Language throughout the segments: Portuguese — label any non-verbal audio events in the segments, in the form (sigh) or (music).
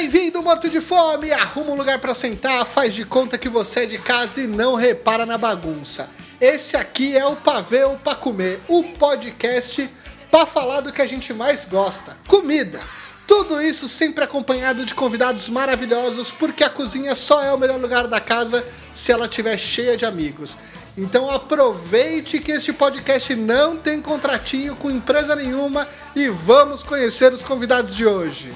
Bem-vindo, morto de fome! Arruma um lugar para sentar, faz de conta que você é de casa e não repara na bagunça. Esse aqui é o Pavê ou Pra Comer, o podcast para falar do que a gente mais gosta: comida. Tudo isso sempre acompanhado de convidados maravilhosos, porque a cozinha só é o melhor lugar da casa se ela estiver cheia de amigos. Então aproveite que este podcast não tem contratinho com empresa nenhuma e vamos conhecer os convidados de hoje.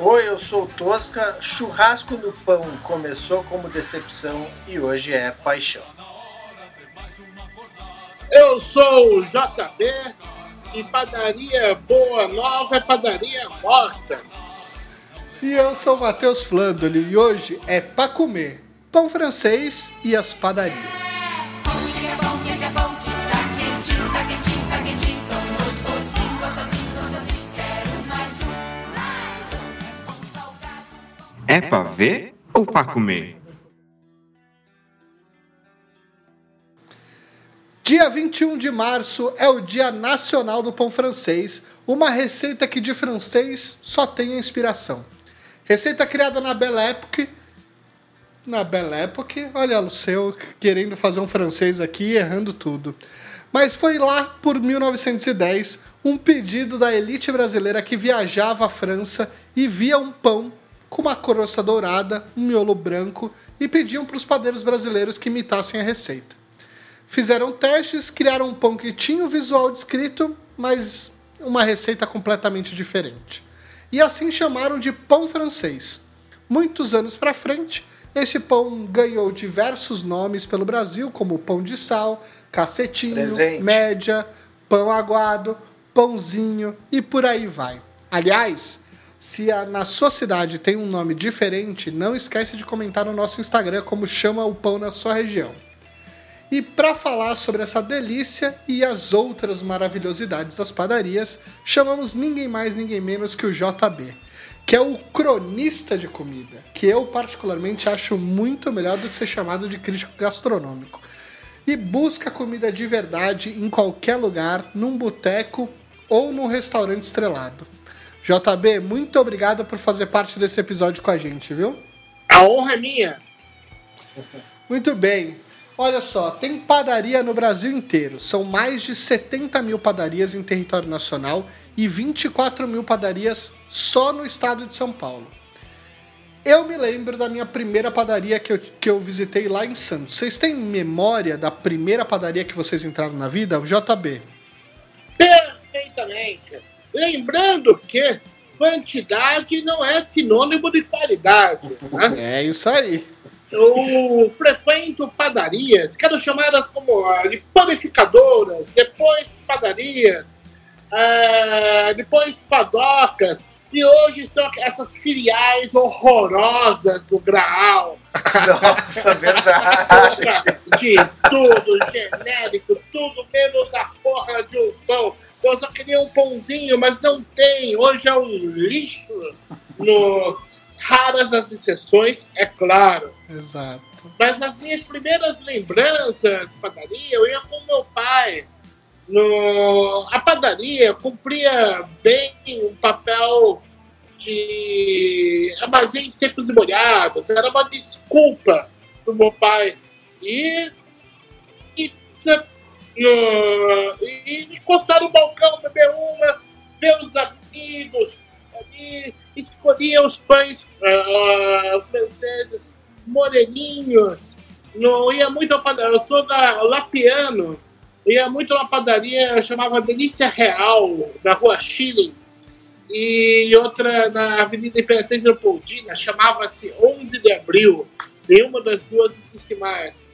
Oi, eu sou Tosca. Churrasco no pão começou como decepção e hoje é paixão. Eu sou o JB e padaria boa nova é padaria morta. E eu sou o Matheus Flandoli e hoje é para comer pão francês e as padarias. É pra ver ou pra comer? Dia 21 de março é o Dia Nacional do Pão Francês, uma receita que de francês só tem inspiração. Receita criada na Belle Époque. Na Belle Époque, olha o seu querendo fazer um francês aqui errando tudo. Mas foi lá por 1910 um pedido da elite brasileira que viajava à França e via um pão com uma crosta dourada, um miolo branco e pediam para os padeiros brasileiros que imitassem a receita. Fizeram testes, criaram um pão que tinha o visual descrito, mas uma receita completamente diferente. E assim chamaram de pão francês. Muitos anos para frente, esse pão ganhou diversos nomes pelo Brasil, como pão de sal, cacetinho, Presente. média, pão aguado, pãozinho e por aí vai. Aliás, se a, na sua cidade tem um nome diferente, não esquece de comentar no nosso Instagram como chama o pão na sua região. E para falar sobre essa delícia e as outras maravilhosidades das padarias, chamamos ninguém mais, ninguém menos que o JB, que é o cronista de comida, que eu particularmente acho muito melhor do que ser chamado de crítico gastronômico. E busca comida de verdade em qualquer lugar, num boteco ou num restaurante estrelado. JB, muito obrigado por fazer parte desse episódio com a gente, viu? A honra é minha. Muito bem. Olha só, tem padaria no Brasil inteiro. São mais de 70 mil padarias em território nacional e 24 mil padarias só no estado de São Paulo. Eu me lembro da minha primeira padaria que eu, que eu visitei lá em Santos. Vocês têm memória da primeira padaria que vocês entraram na vida? O JB. Perfeitamente. Lembrando que quantidade não é sinônimo de qualidade. Né? É isso aí. Eu frequento padarias, que eram chamadas como ah, de panificadoras, depois padarias, ah, depois padocas, e hoje são essas filiais horrorosas do Graal. (laughs) Nossa, verdade. (laughs) De tudo, genérico, tudo menos a porra de um pão. Eu só queria um pãozinho, mas não tem. Hoje é um lixo. No... Raras as exceções, é claro. Exato. Mas as minhas primeiras lembranças de padaria, eu ia com meu pai. No... A padaria cumpria bem um papel de armazém de secos e molhados. Era uma desculpa do meu pai. E, e, no, e encostar no balcão, beber uma, ver os amigos ali, escolhia os pães uh, franceses moreninhos. Não ia muito a padaria. Eu sou da Lapiano. Ia muito na padaria, chamava Delícia Real, na rua Chile. E outra na Avenida Imperatriz Leopoldina, chamava-se 11 de Abril. Nenhuma das duas existe mais.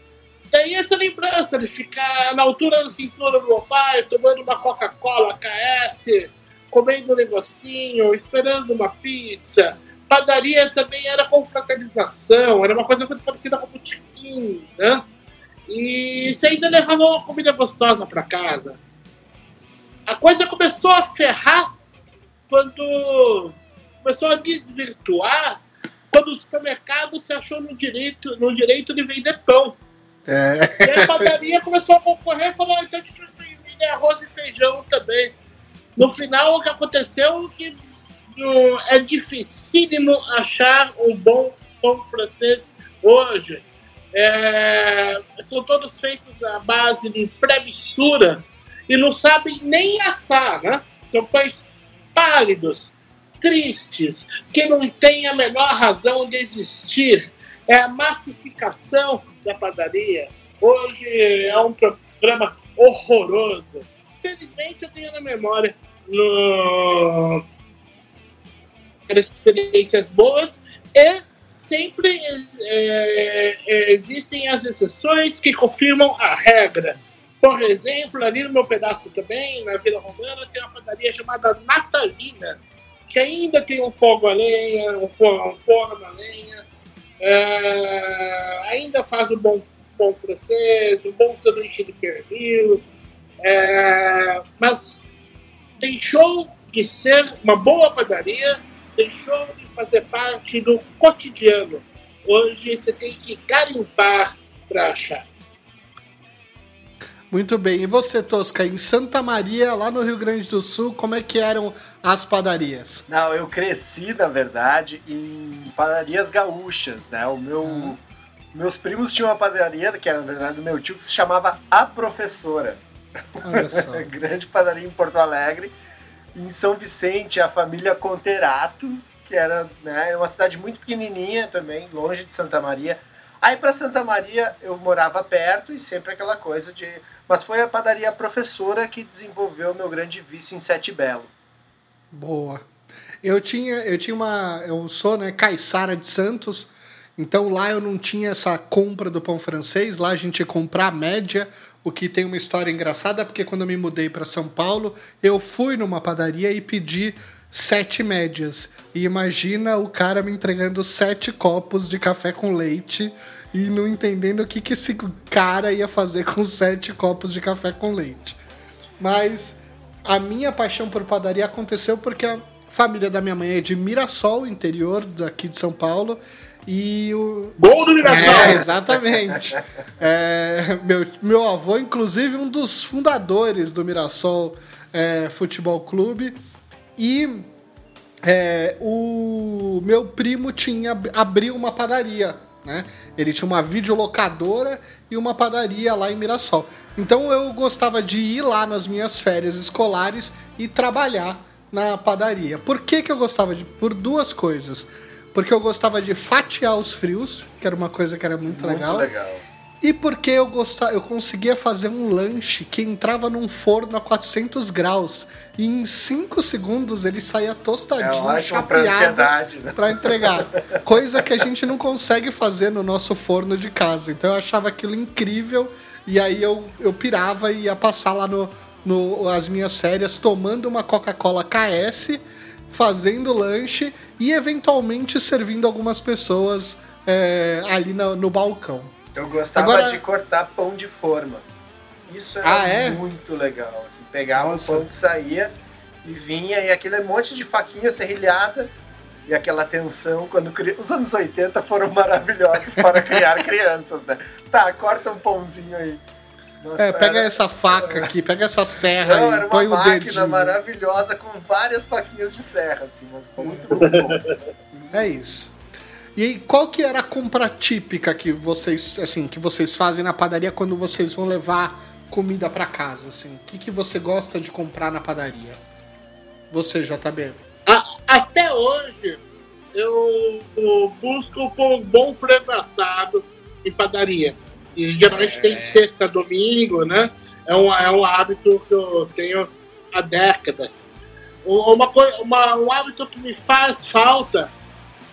Daí essa lembrança de ficar na altura da cintura do meu pai, tomando uma Coca-Cola KS, comendo um negocinho, esperando uma pizza. Padaria também era confraternização, era uma coisa muito parecida com o botequim, né? E você ainda levava uma comida gostosa para casa. A coisa começou a ferrar quando começou a desvirtuar quando o supermercado se achou no direito, no direito de vender pão. É. E a padaria começou a concorrer e falou: então a gente vai vender arroz e feijão também. No final, o que aconteceu é que é dificílimo achar um bom pão francês hoje. É, são todos feitos à base de pré-mistura e não sabem nem assar, né? São pães pálidos, tristes, que não têm a menor razão de existir. É a massificação da padaria. Hoje é um programa horroroso. Felizmente eu tenho na memória no... experiências boas e sempre é, é, existem as exceções que confirmam a regra. Por exemplo, ali no meu pedaço também, na Vila Romana, tem uma padaria chamada Natalina, que ainda tem um fogo a lenha, um forno, a lenha, é, ainda faz um bom pão francês, um bom sanduíche de pernil, é, mas deixou de ser uma boa padaria, deixou de fazer parte do cotidiano. Hoje você tem que garimpar para achar. Muito bem. E você, Tosca, em Santa Maria, lá no Rio Grande do Sul, como é que eram as padarias? Não, eu cresci, na verdade, em padarias gaúchas, né? O meu... Uhum. Meus primos tinham uma padaria, que era, na verdade, do meu tio, que se chamava A Professora. Olha só. (laughs) Grande padaria em Porto Alegre. Em São Vicente, a família Conterato, que era né, uma cidade muito pequenininha também, longe de Santa Maria. Aí para Santa Maria eu morava perto e sempre aquela coisa de mas foi a padaria professora que desenvolveu meu grande vício em Sete Belo. Boa. Eu tinha, eu tinha uma. Eu sou, né, Caiçara de Santos. Então lá eu não tinha essa compra do pão francês, lá a gente ia comprar a média, o que tem uma história engraçada, porque quando eu me mudei para São Paulo, eu fui numa padaria e pedi sete médias. E imagina o cara me entregando sete copos de café com leite e não entendendo o que, que esse cara ia fazer com sete copos de café com leite. Mas a minha paixão por padaria aconteceu porque a família da minha mãe é de Mirassol, interior daqui de São Paulo. E o. Gol do Mirassol! É, exatamente. é, meu, meu avô, inclusive, um dos fundadores do Mirassol é, Futebol Clube. E é, o meu primo tinha abriu uma padaria né? Ele tinha uma videolocadora e uma padaria lá em Mirassol. Então eu gostava de ir lá nas minhas férias escolares e trabalhar na padaria. Por que, que eu gostava de. Por duas coisas. Porque eu gostava de fatiar os frios, que era uma coisa que era muito, muito legal. legal. E porque eu gostava, eu conseguia fazer um lanche que entrava num forno a 400 graus e em 5 segundos ele saía tostadinho, é chapeado né? para entregar. Coisa que a gente não consegue fazer no nosso forno de casa. Então eu achava aquilo incrível e aí eu, eu pirava e ia passar lá no, no as minhas férias tomando uma Coca-Cola KS, fazendo lanche e eventualmente servindo algumas pessoas é, ali no, no balcão. Eu gostava Agora... de cortar pão de forma. Isso era ah, é? muito legal. Assim, pegava Nossa. o pão que saía e vinha, e aquele monte de faquinha serrilhada e aquela tensão quando os anos 80 foram maravilhosos para criar (laughs) crianças, né? Tá, corta um pãozinho aí. Nossa, é, pega era... essa faca aqui, pega essa serra Não, aí, põe o dedinho. Era uma máquina maravilhosa com várias faquinhas de serra, assim, mas muito bom. É isso. E qual que era a compra típica que vocês, assim, que vocês fazem na padaria quando vocês vão levar comida para casa, assim? O que, que você gosta de comprar na padaria? Você, JB? A, até hoje, eu, eu busco por um bom frango assado em padaria. E geralmente é. tem sexta, domingo, né? É um, é um hábito que eu tenho há décadas. Uma, uma, um hábito que me faz falta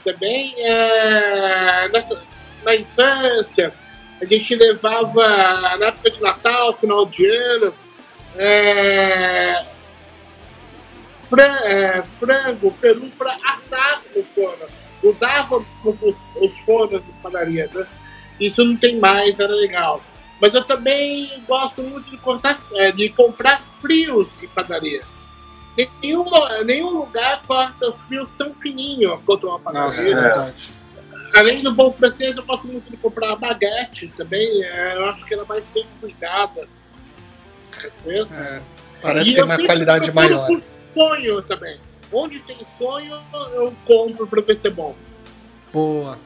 também, é, nessa, na infância, a gente levava, na época de Natal, final de ano, é, é, frango, peru para assar no forno. Usávamos os, os fornos das padarias, né? Isso não tem mais, era legal. Mas eu também gosto muito de, cortar, é, de comprar frios de padaria nenhuma, nenhum lugar corta os fios tão fininho quanto uma padaria. Nossa, é. Além do bom francês, eu gosto muito de comprar a baguete também. É, eu acho que ela é mais bem cuidada. É, parece e ter uma qualidade maior. Por sonho também. onde tem sonho, eu compro para ver se é bom. Boa.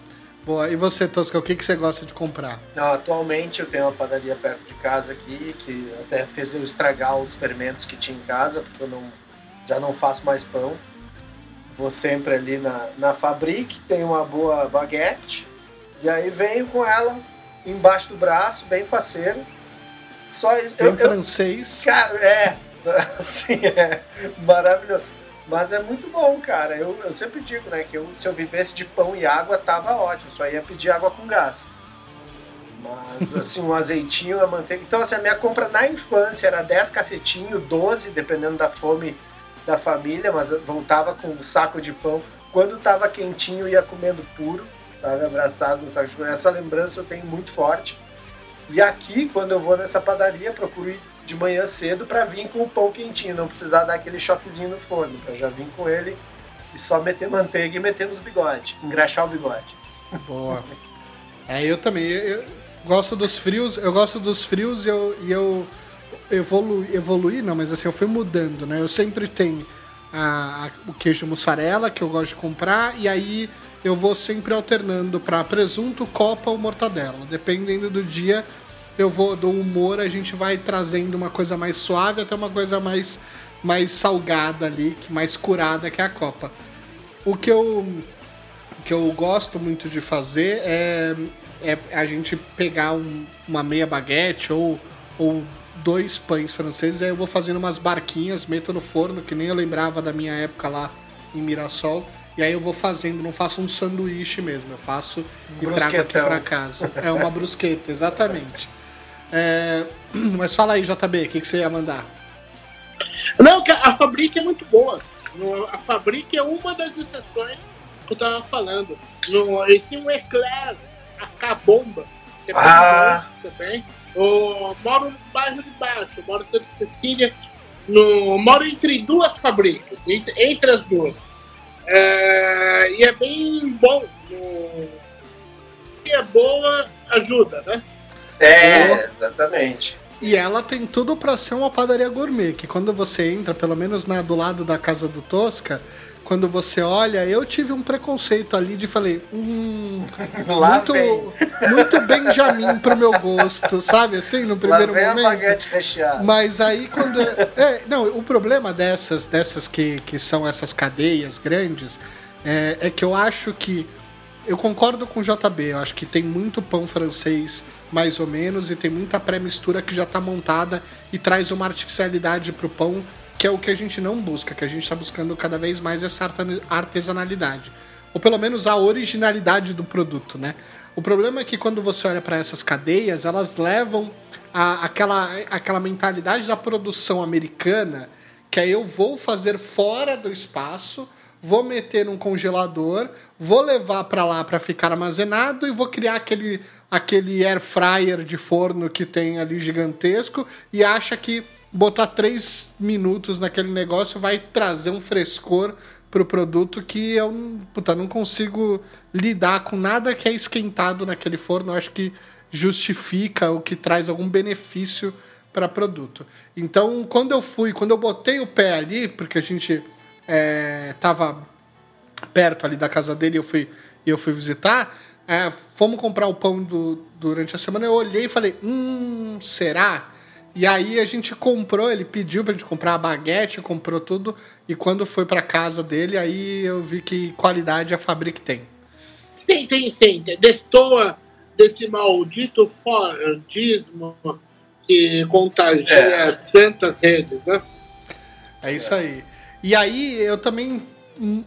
Boa. E você, Tosca, o que, que você gosta de comprar? Não, atualmente eu tenho uma padaria perto de casa aqui, que até fez eu estragar os fermentos que tinha em casa, porque eu não, já não faço mais pão. Vou sempre ali na, na Fabrique, tem uma boa baguete, e aí venho com ela embaixo do braço, bem faceiro. Só bem eu, francês. Eu, cara, é, (laughs) assim, é maravilhoso. Mas é muito bom, cara. Eu, eu sempre digo, né, que eu, se eu vivesse de pão e água, tava ótimo. Só ia pedir água com gás. Mas, (laughs) assim, um azeitinho, a manteiga. Então, assim, a minha compra na infância era 10 cacetinhos, 12, dependendo da fome da família, mas voltava com um saco de pão. Quando tava quentinho, ia comendo puro, sabe? Abraçado no saco de pão. Essa lembrança eu tenho muito forte. E aqui, quando eu vou nessa padaria, procuro ir de manhã cedo para vir com o pão quentinho, não precisar dar aquele choquezinho no forno, para já vir com ele e só meter manteiga e meter nos bigodes, engraxar o bigode. Boa. É, eu também. Eu, gosto dos frios, eu gosto dos frios e eu, e eu evolu, evoluí, não, mas assim, eu fui mudando, né? Eu sempre tenho a, a, o queijo mussarela que eu gosto de comprar e aí eu vou sempre alternando para presunto, copa ou mortadela. Dependendo do dia, eu vou do humor, a gente vai trazendo uma coisa mais suave até uma coisa mais, mais salgada ali, mais curada que é a copa. O que eu, o que eu gosto muito de fazer é, é a gente pegar um, uma meia baguete ou, ou dois pães franceses, aí eu vou fazendo umas barquinhas, meto no forno, que nem eu lembrava da minha época lá em Mirassol. E aí eu vou fazendo, não faço um sanduíche mesmo, eu faço e trago aqui para casa. É uma brusqueta, exatamente. É, (clears throat) mas fala aí, JB, o que, que você ia mandar? Não, a Fabric é muito boa. A Fabric é uma das exceções que eu tava falando. Eles têm um Eclair, a K-Bomba, que é ah. bom também. Eu moro no bairro de baixo, moro em Santa Cecília, no, moro entre duas fábricas, entre, entre as duas. É, e é bem bom. No, é boa, ajuda, né? É, exatamente. E ela tem tudo para ser uma padaria gourmet, que quando você entra, pelo menos na, do lado da casa do Tosca, quando você olha, eu tive um preconceito ali de falei, hum, (laughs) muito, muito Benjamin pro meu gosto, sabe? Assim, no primeiro vem momento. A baguete recheada. Mas aí quando. (laughs) É, não, o problema dessas, dessas que, que são essas cadeias grandes é, é que eu acho que. Eu concordo com o JB, eu acho que tem muito pão francês mais ou menos, e tem muita pré-mistura que já está montada e traz uma artificialidade para o pão, que é o que a gente não busca, que a gente está buscando cada vez mais essa artesanalidade. Ou pelo menos a originalidade do produto, né? O problema é que quando você olha para essas cadeias, elas levam a, aquela, aquela mentalidade da produção americana, que é eu vou fazer fora do espaço, vou meter num congelador, vou levar para lá para ficar armazenado e vou criar aquele, aquele air fryer de forno que tem ali gigantesco e acha que botar três minutos naquele negócio vai trazer um frescor para o produto que eu puta, não consigo lidar com nada que é esquentado naquele forno. Eu acho que justifica o que traz algum benefício para produto. Então, quando eu fui, quando eu botei o pé ali, porque a gente é, tava perto ali da casa dele eu fui, eu fui visitar. É, fomos comprar o pão do, durante a semana. Eu olhei e falei: Hum, será? E aí a gente comprou, ele pediu pra gente comprar a baguete, comprou tudo. E quando foi pra casa dele, aí eu vi que qualidade a Fabric tem. Tem, tem sim. Destoa desse maldito Fordismo que contagia é. tantas redes, né? É isso aí. E aí eu também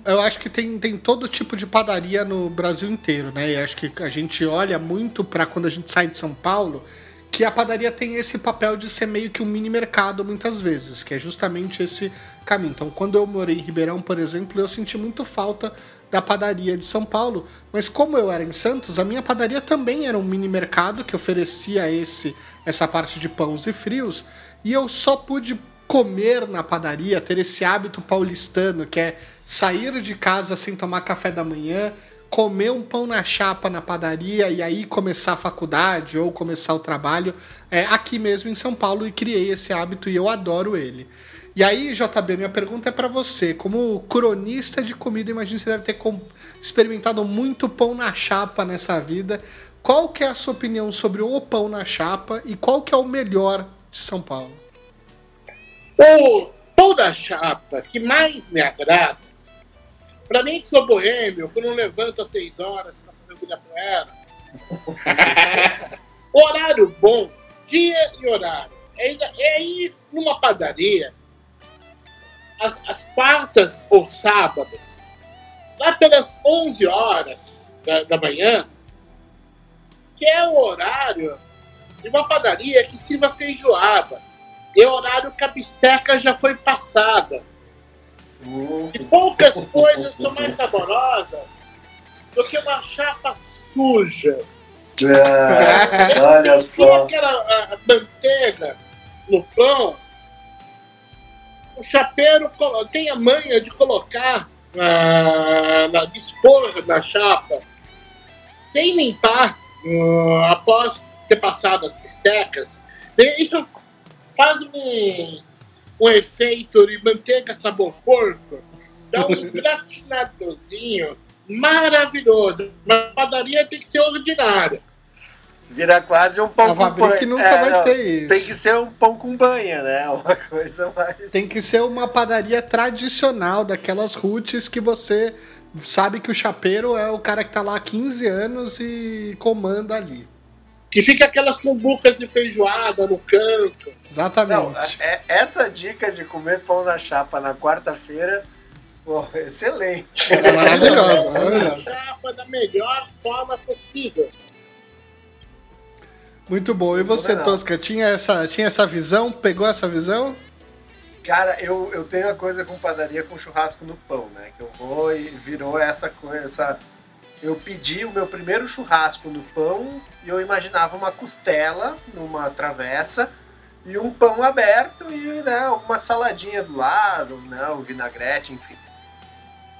eu acho que tem, tem todo tipo de padaria no Brasil inteiro, né? E acho que a gente olha muito para quando a gente sai de São Paulo, que a padaria tem esse papel de ser meio que um mini mercado muitas vezes, que é justamente esse caminho. Então, quando eu morei em Ribeirão, por exemplo, eu senti muito falta da padaria de São Paulo, mas como eu era em Santos, a minha padaria também era um mini mercado que oferecia esse essa parte de pães e frios, e eu só pude comer na padaria, ter esse hábito paulistano que é sair de casa sem tomar café da manhã, comer um pão na chapa na padaria e aí começar a faculdade ou começar o trabalho é, aqui mesmo em São Paulo e criei esse hábito e eu adoro ele. E aí, JB, minha pergunta é para você. Como cronista de comida, imagino que você deve ter experimentado muito pão na chapa nessa vida. Qual que é a sua opinião sobre o pão na chapa e qual que é o melhor de São Paulo? O pão na chapa que mais me agrada, para mim que sou boêmio, que não levanto às seis horas para fazer poeira, (laughs) horário bom, dia e horário. É, é ir numa padaria às, às quartas ou sábados, lá pelas 11 horas da, da manhã, que é o horário de uma padaria que sirva feijoada. O horário que a bisteca já foi passada. E poucas coisas são mais saborosas do que uma chapa suja. É, olha só. aquela manteiga no pão, o chapeiro tem a manha de colocar, uh, na, dispor na chapa, sem limpar, uh, após ter passado as bistecas. Isso faz um, um efeito de manteiga sabor porco, dá um (laughs) gratinadozinho maravilhoso. Mas a padaria tem que ser ordinária. Vira quase um pão com banha. que nunca é, vai não, ter isso. Tem que ser um pão com banha, né? (laughs) Uma coisa mais. Tem que ser uma padaria tradicional, daquelas roots que você sabe que o chapeiro é o cara que tá lá há 15 anos e comanda ali. Que fica aquelas cumbucas de feijoada no canto. Exatamente. Não, é, essa dica de comer pão na chapa na quarta-feira, excelente. É maravilhosa, maravilhosa. chapa da melhor forma possível. Muito bom. E você, Tosca, tinha essa, tinha essa visão? Pegou essa visão? Cara, eu, eu tenho a coisa com padaria com churrasco no pão, né? Que eu vou e virou essa coisa. Eu pedi o meu primeiro churrasco no pão e eu imaginava uma costela numa travessa e um pão aberto e né, uma saladinha do lado, né, um vinagrete, enfim.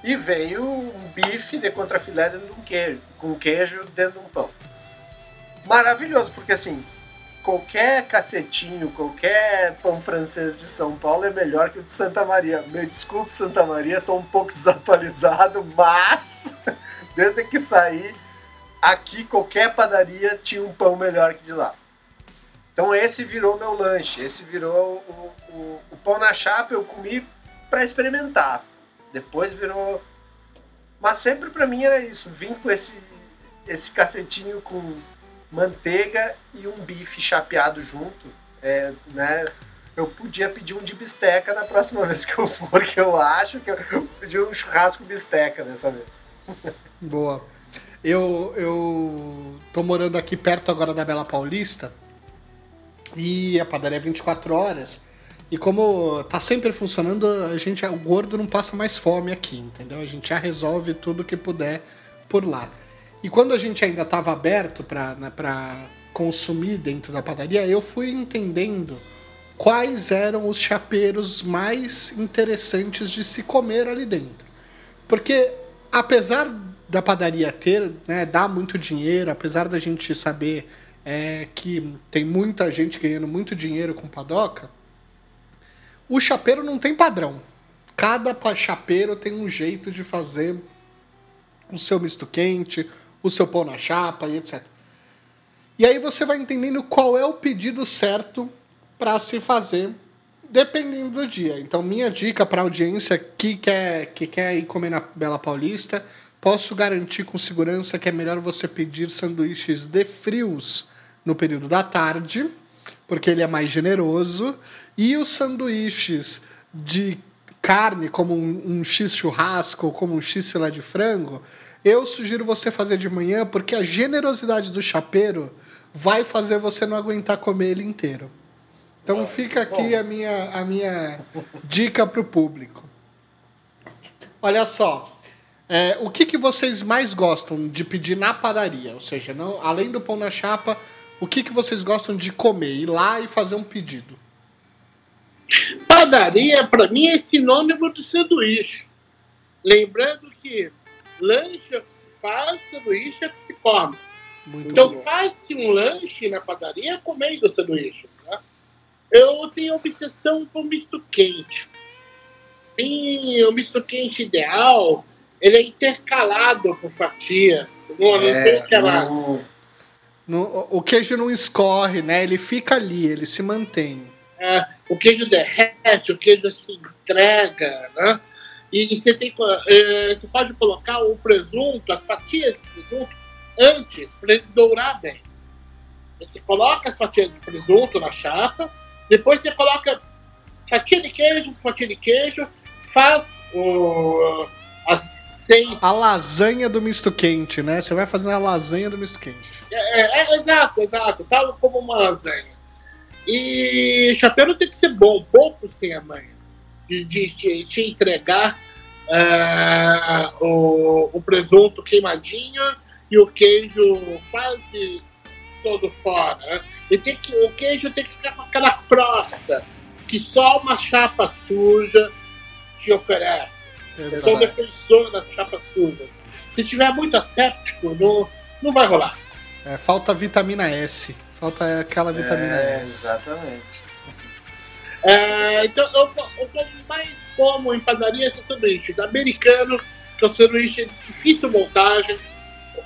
E veio um bife de contrafilé dentro de um queijo, com queijo dentro de um pão maravilhoso, porque assim, qualquer cacetinho, qualquer pão francês de São Paulo é melhor que o de Santa Maria. Me desculpe, Santa Maria, estou um pouco (laughs) desatualizado, mas (laughs) desde que saí, aqui qualquer padaria tinha um pão melhor que de lá. Então esse virou meu lanche, esse virou o, o, o pão na chapa, eu comi para experimentar. Depois virou. Mas sempre para mim era isso, vim com esse, esse cacetinho com manteiga e um bife chapeado junto, é, né? Eu podia pedir um de bisteca na próxima (laughs) vez que eu for, que eu acho que eu pedi um churrasco bisteca dessa vez. Boa. Eu, eu tô morando aqui perto agora da Bela Paulista e a padaria é 24 horas. E como tá sempre funcionando, a gente, o gordo não passa mais fome aqui, entendeu? A gente já resolve tudo que puder por lá. E quando a gente ainda estava aberto para né, consumir dentro da padaria, eu fui entendendo quais eram os chapeiros mais interessantes de se comer ali dentro. Porque apesar da padaria ter, né, dar muito dinheiro, apesar da gente saber é, que tem muita gente ganhando muito dinheiro com padoca, o chapeiro não tem padrão. Cada chapeiro tem um jeito de fazer o seu misto quente, o seu pão na chapa e etc. E aí você vai entendendo qual é o pedido certo para se fazer dependendo do dia. Então, minha dica para a audiência que quer, que quer ir comer na Bela Paulista, posso garantir com segurança que é melhor você pedir sanduíches de frios no período da tarde, porque ele é mais generoso, e os sanduíches de carne, como um, um X churrasco, como um X filé de frango, eu sugiro você fazer de manhã, porque a generosidade do chapeiro vai fazer você não aguentar comer ele inteiro. Então fica aqui a minha, a minha dica para o público. Olha só. É, o que, que vocês mais gostam de pedir na padaria? Ou seja, não, além do pão na chapa, o que, que vocês gostam de comer? Ir lá e fazer um pedido. Padaria, para mim, é sinônimo de sanduíche. Lembrando que lanche é o que se faz, sanduíche é o que se come. Muito então faz-se um lanche na padaria comendo sanduíche. Né? Eu tenho obsessão com misto quente. E o misto quente ideal, ele é intercalado por fatias. Não, não É, tem aquela. No- o queijo não escorre, né? Ele fica ali, ele se mantém. é, o queijo derrete, o queijo se entrega, né? E, e você, tem, é, você pode colocar o presunto, as fatias de presunto, antes, para ele dourar bem. Você coloca as fatias de presunto na chapa, depois você coloca fatia de queijo, fatia de queijo, faz o, as seis. A lasanha do misto quente, né? Você vai fazendo a lasanha do misto quente. É, é, é, exato, exato, tal como uma lasanha. E chapéu tem que ser bom, poucos têm a manha de, de, de te entregar ah, o, o presunto queimadinho e o queijo quase todo fora. E tem que, o queijo tem que ficar com aquela crosta que só uma chapa suja te oferece. Eu sou Exato. defensor das chapas sujas. Se tiver muito asséptico, não, não vai rolar. É, falta vitamina S. Falta aquela vitamina É, S. exatamente. É, então, eu, eu como mais como em padaria são sanduíches. Americano, que é um sanduíche de difícil montagem.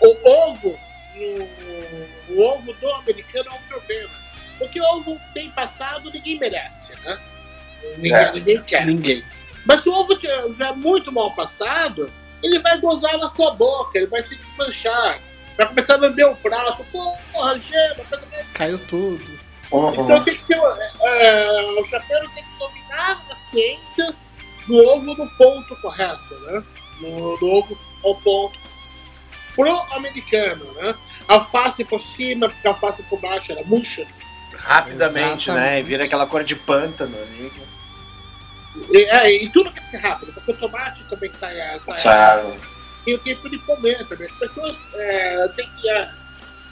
O ovo, no- o ovo do americano é um problema. Porque o ovo bem passado ninguém merece, né? Ninguém, É. ninguém quer. Ninguém. Mas se o ovo estiver muito mal passado, ele vai gozar na sua boca, ele vai se desmanchar. Vai começar a lamber o prato. Porra, gema, coisa mais Caiu tudo. Uhum. então tem que ser. é, o chapeiro tem que dominar a ciência do ovo no ponto correto, né? No, do ovo ao ponto. Pro americano, né? Alface por cima, porque alface por baixo era murcha. Rapidamente, né? Exatamente. E vira aquela cor de pântano ali. E, é, e tudo tem que ser rápido, porque o tomate também sai. sai e o tempo de comer também. As pessoas é, têm que é,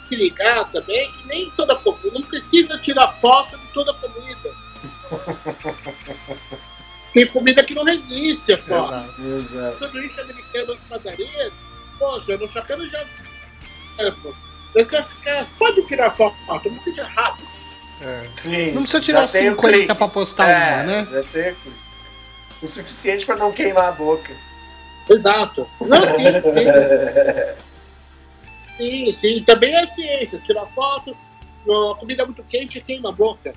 se ligar também que nem toda comida, não precisa tirar foto de toda comida. (laughs) Tem comida que não resiste a foto. Exato. Exato. Sanduíche americano nas padarias, poxa, no chapéu já. É. Você vai ficar. Pode tirar foto, não seja rápido. É. Sim. Não precisa tirar já tem o 50 clique. pra postar é, uma, né? Já tem clique. O suficiente pra não queimar a boca. Exato. Não, sim, sim. Sim, sim. Também é ciência. Tirar foto, no, comida muito quente queima a boca.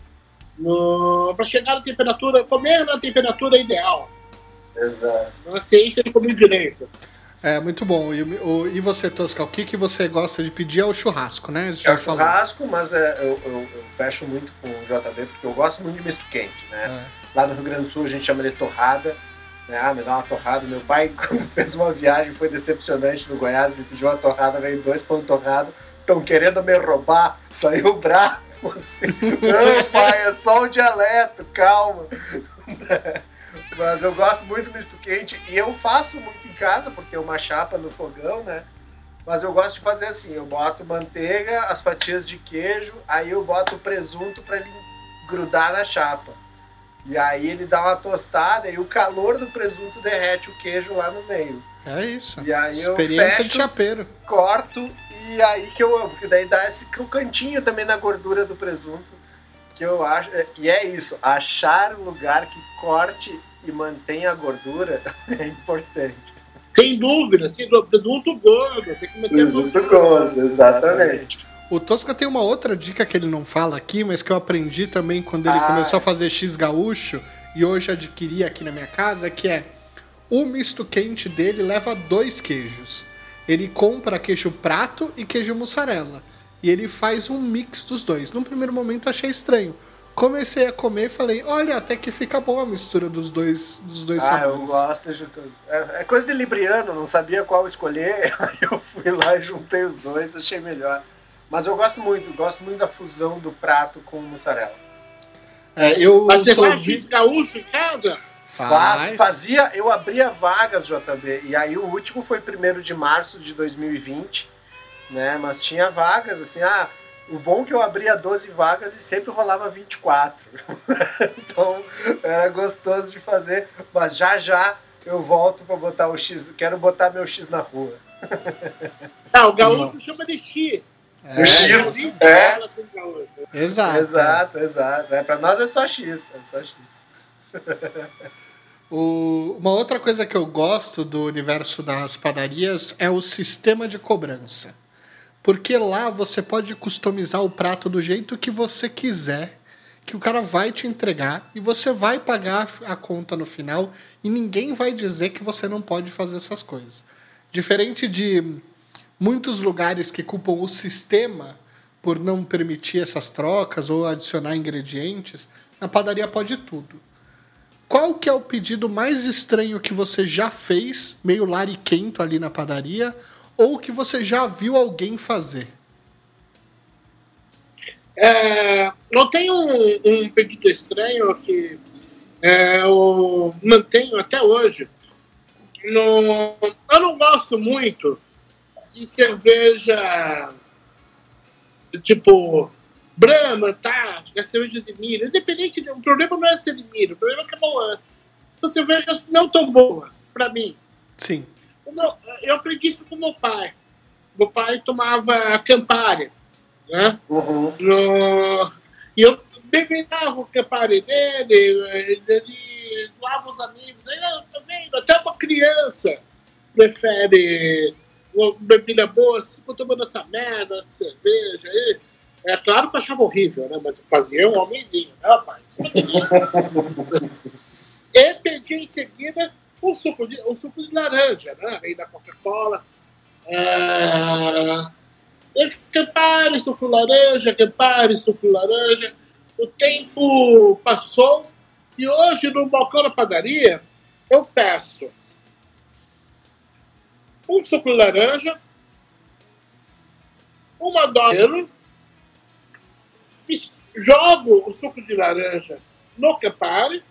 No, para chegar na temperatura, comer na temperatura ideal. Exato. A ciência de comer direito. É, muito bom. E, o- e você, Tosca, o que, que você gosta de pedir é o churrasco, né? Você É o falou. churrasco, mas é, eu, eu- eu fecho muito com o JB porque eu gosto muito de misto quente, né? É. Lá no Rio Grande do Sul a gente chama de torrada. Né? Ah, me dá uma torrada. Meu pai, (laughs) quando fez uma viagem, foi decepcionante no Goiás, ele pediu uma torrada, veio dois pão torrado. Estão querendo me roubar, saiu bravo. Assim. (laughs) Não, pai, é só um dialeto, calma. (laughs) Mas eu gosto muito do misto quente e eu faço muito em casa, por ter uma chapa no fogão, né? Mas eu gosto de fazer assim, eu boto manteiga, as fatias de queijo, aí eu boto o presunto para ele grudar na chapa. E aí ele dá uma tostada e o calor do presunto derrete o queijo lá no meio. É isso. E aí eu Experiência de fecho, chapeiro. corto e aí que eu amo, porque daí dá esse crocantinho também na gordura do presunto, que eu acho, é- e é isso, achar um lugar que corte e mantenha a gordura (laughs) é importante. Sem dúvida, sem dúvida. Presunto gordo. Tem que meter Presunto gordo, exatamente. O Tosca tem uma outra dica que ele não fala aqui, mas que eu aprendi também quando ele Ah. começou a fazer X gaúcho e hoje adquiri aqui na minha casa, que é o misto quente dele leva dois queijos. Ele compra queijo prato e queijo mussarela. E ele faz um mix dos dois. Num primeiro momento eu achei estranho. Comecei a comer e falei, olha, até que fica boa a mistura dos dois, dos dois Ah, eu sabores. gosto de. É, é coisa de libriano, não sabia qual escolher, (laughs) aí eu fui lá e juntei os dois, achei melhor. Mas eu gosto muito, gosto muito da fusão do prato com mussarela. É, eu Mas você sou faz vi- gaúcho em casa? Faz, Faz. fazia, eu abria vagas, JB, e aí o último foi 1 de março de 2020, né? Mas tinha vagas, assim, ah, o bom é que eu abria 12 vagas e sempre rolava 24. (laughs) então era gostoso de fazer, mas já já eu volto para botar o X, quero botar meu X na rua. (laughs) Ah, o gaúcho chama de X. É, o X, é. Exato. Exato, exato. É, pra nós é só X. É só X. (laughs) o, uma outra coisa que eu gosto do universo das padarias é o sistema de cobrança. Porque lá você pode customizar o prato do jeito que você quiser, que o cara vai te entregar e você vai pagar a conta no final e ninguém vai dizer que você não pode fazer essas coisas. Diferente de muitos lugares que culpam o sistema por não permitir essas trocas ou adicionar ingredientes, na padaria pode tudo. Qual que é o pedido mais estranho que você já fez, meio lariquento ali na padaria, ou que você já viu alguém fazer? É, eu tenho um, um, pedido estranho que é, eu mantenho até hoje. No, eu não gosto muito de cerveja tipo Brahma, Tática, cervejas de milho. Independente, o problema não é ser de milho, o problema é que é são cervejas não tão boas, para mim. Sim. Meu, eu aprendi isso com meu pai. Meu pai tomava Campari, né? Uhum. No, e eu bebitava o Campari dele, ele zoava os amigos. Aí, tá vendo? Até uma criança prefere uma bebida boa, tipo, tomando essa merda, cerveja aí. É claro que eu achava horrível, né? Mas fazia um homenzinho, né, rapaz? É uma delícia. (laughs) e pedi em seguida um suco de, um suco de laranja, né? Aí da Coca-Cola. É... Campari, suco laranja, Campari, suco laranja. O tempo passou e hoje no balcão da padaria eu peço um suco de laranja, uma dose, jogo o suco de laranja no Campari,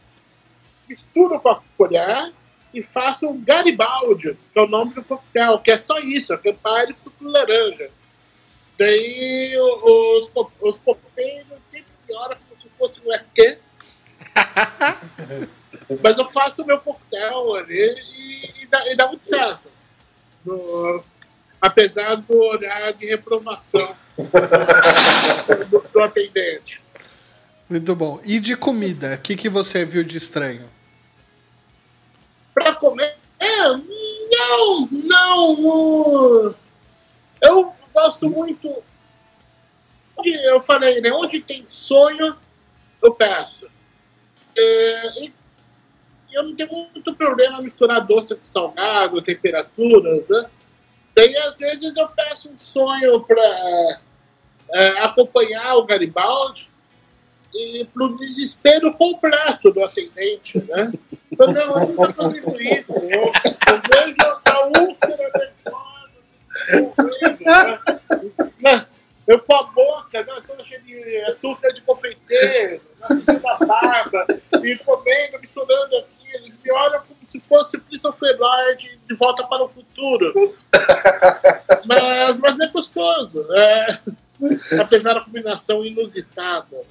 misturo com a colher e faço um Garibaldi, que é o nome do coquetel, que é só isso, é Campari com suco de laranja. Daí os, os copeiros sempre pioram como se fosse um ET. (laughs) Mas eu faço o meu coquetel ali e, e, dá, e dá muito certo do, apesar do olhar de reprovação do, do, atendente. Muito bom. E de comida, o que, que você viu de estranho? Para comer? É, não, não. Eu gosto muito. Eu falei, né? Onde tem sonho, eu peço. É, eu não tenho muito problema misturar doce com salgado, temperaturas. Né? Daí, às vezes, eu peço um sonho para é, acompanhar o Garibaldi e para o desespero completo do atendente, né? Então, não, eu não estou fazendo isso. Eu, eu vejo a úlcera nervosa se desenvolvendo, né? Eu com a boca, né, toda cheia de açúcar de confeiteiro, né, da barba, e comendo, misturando aqui eles me olham como se fosse Christopher Lloyd de volta para o futuro. (laughs) mas, mas é gostoso. É, apesar da combinação inusitada. Né?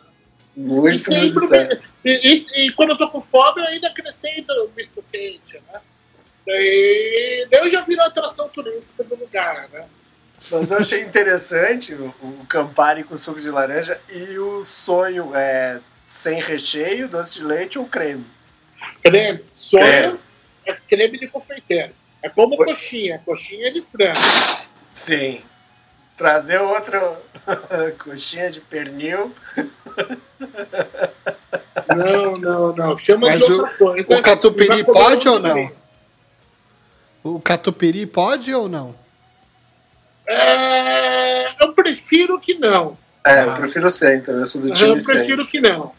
Muito e, sempre, e, e, e, quando eu tô com fome, eu ainda acrescento o misto quente, né? Daí eu já viro atração turística do lugar, né? Mas eu achei interessante o, o Campari com suco de laranja e o sonho é sem recheio, doce de leite ou creme. Creme. Sonho é creme de confeiteiro. É como Oi. coxinha. Coxinha de frango. Sim. Trazer outra (laughs) coxinha de pernil. Não, não, não. Chama Mas de outra o, coisa. O catupiry pode ou não? O catupiry pode ou não? É, eu prefiro que não. É, eu prefiro sem, então eu sou do time Eu prefiro que não.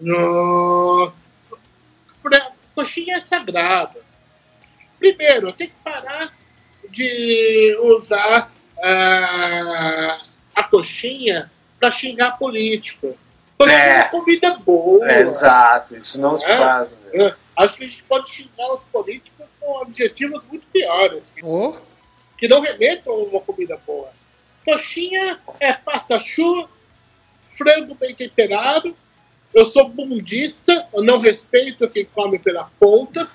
No coxinha é sagrada. Primeiro, tem que parar de usar uh, a coxinha para xingar político. Coxinha é, é comida boa. É, exato, isso não é? se faz. Né? É, acho que a gente pode xingar os políticos com objetivos muito piores. Oh. Que não remetam a uma comida boa. Coxinha é pasta chu, frango bem temperado, eu sou bundista, eu não respeito quem come pela ponta.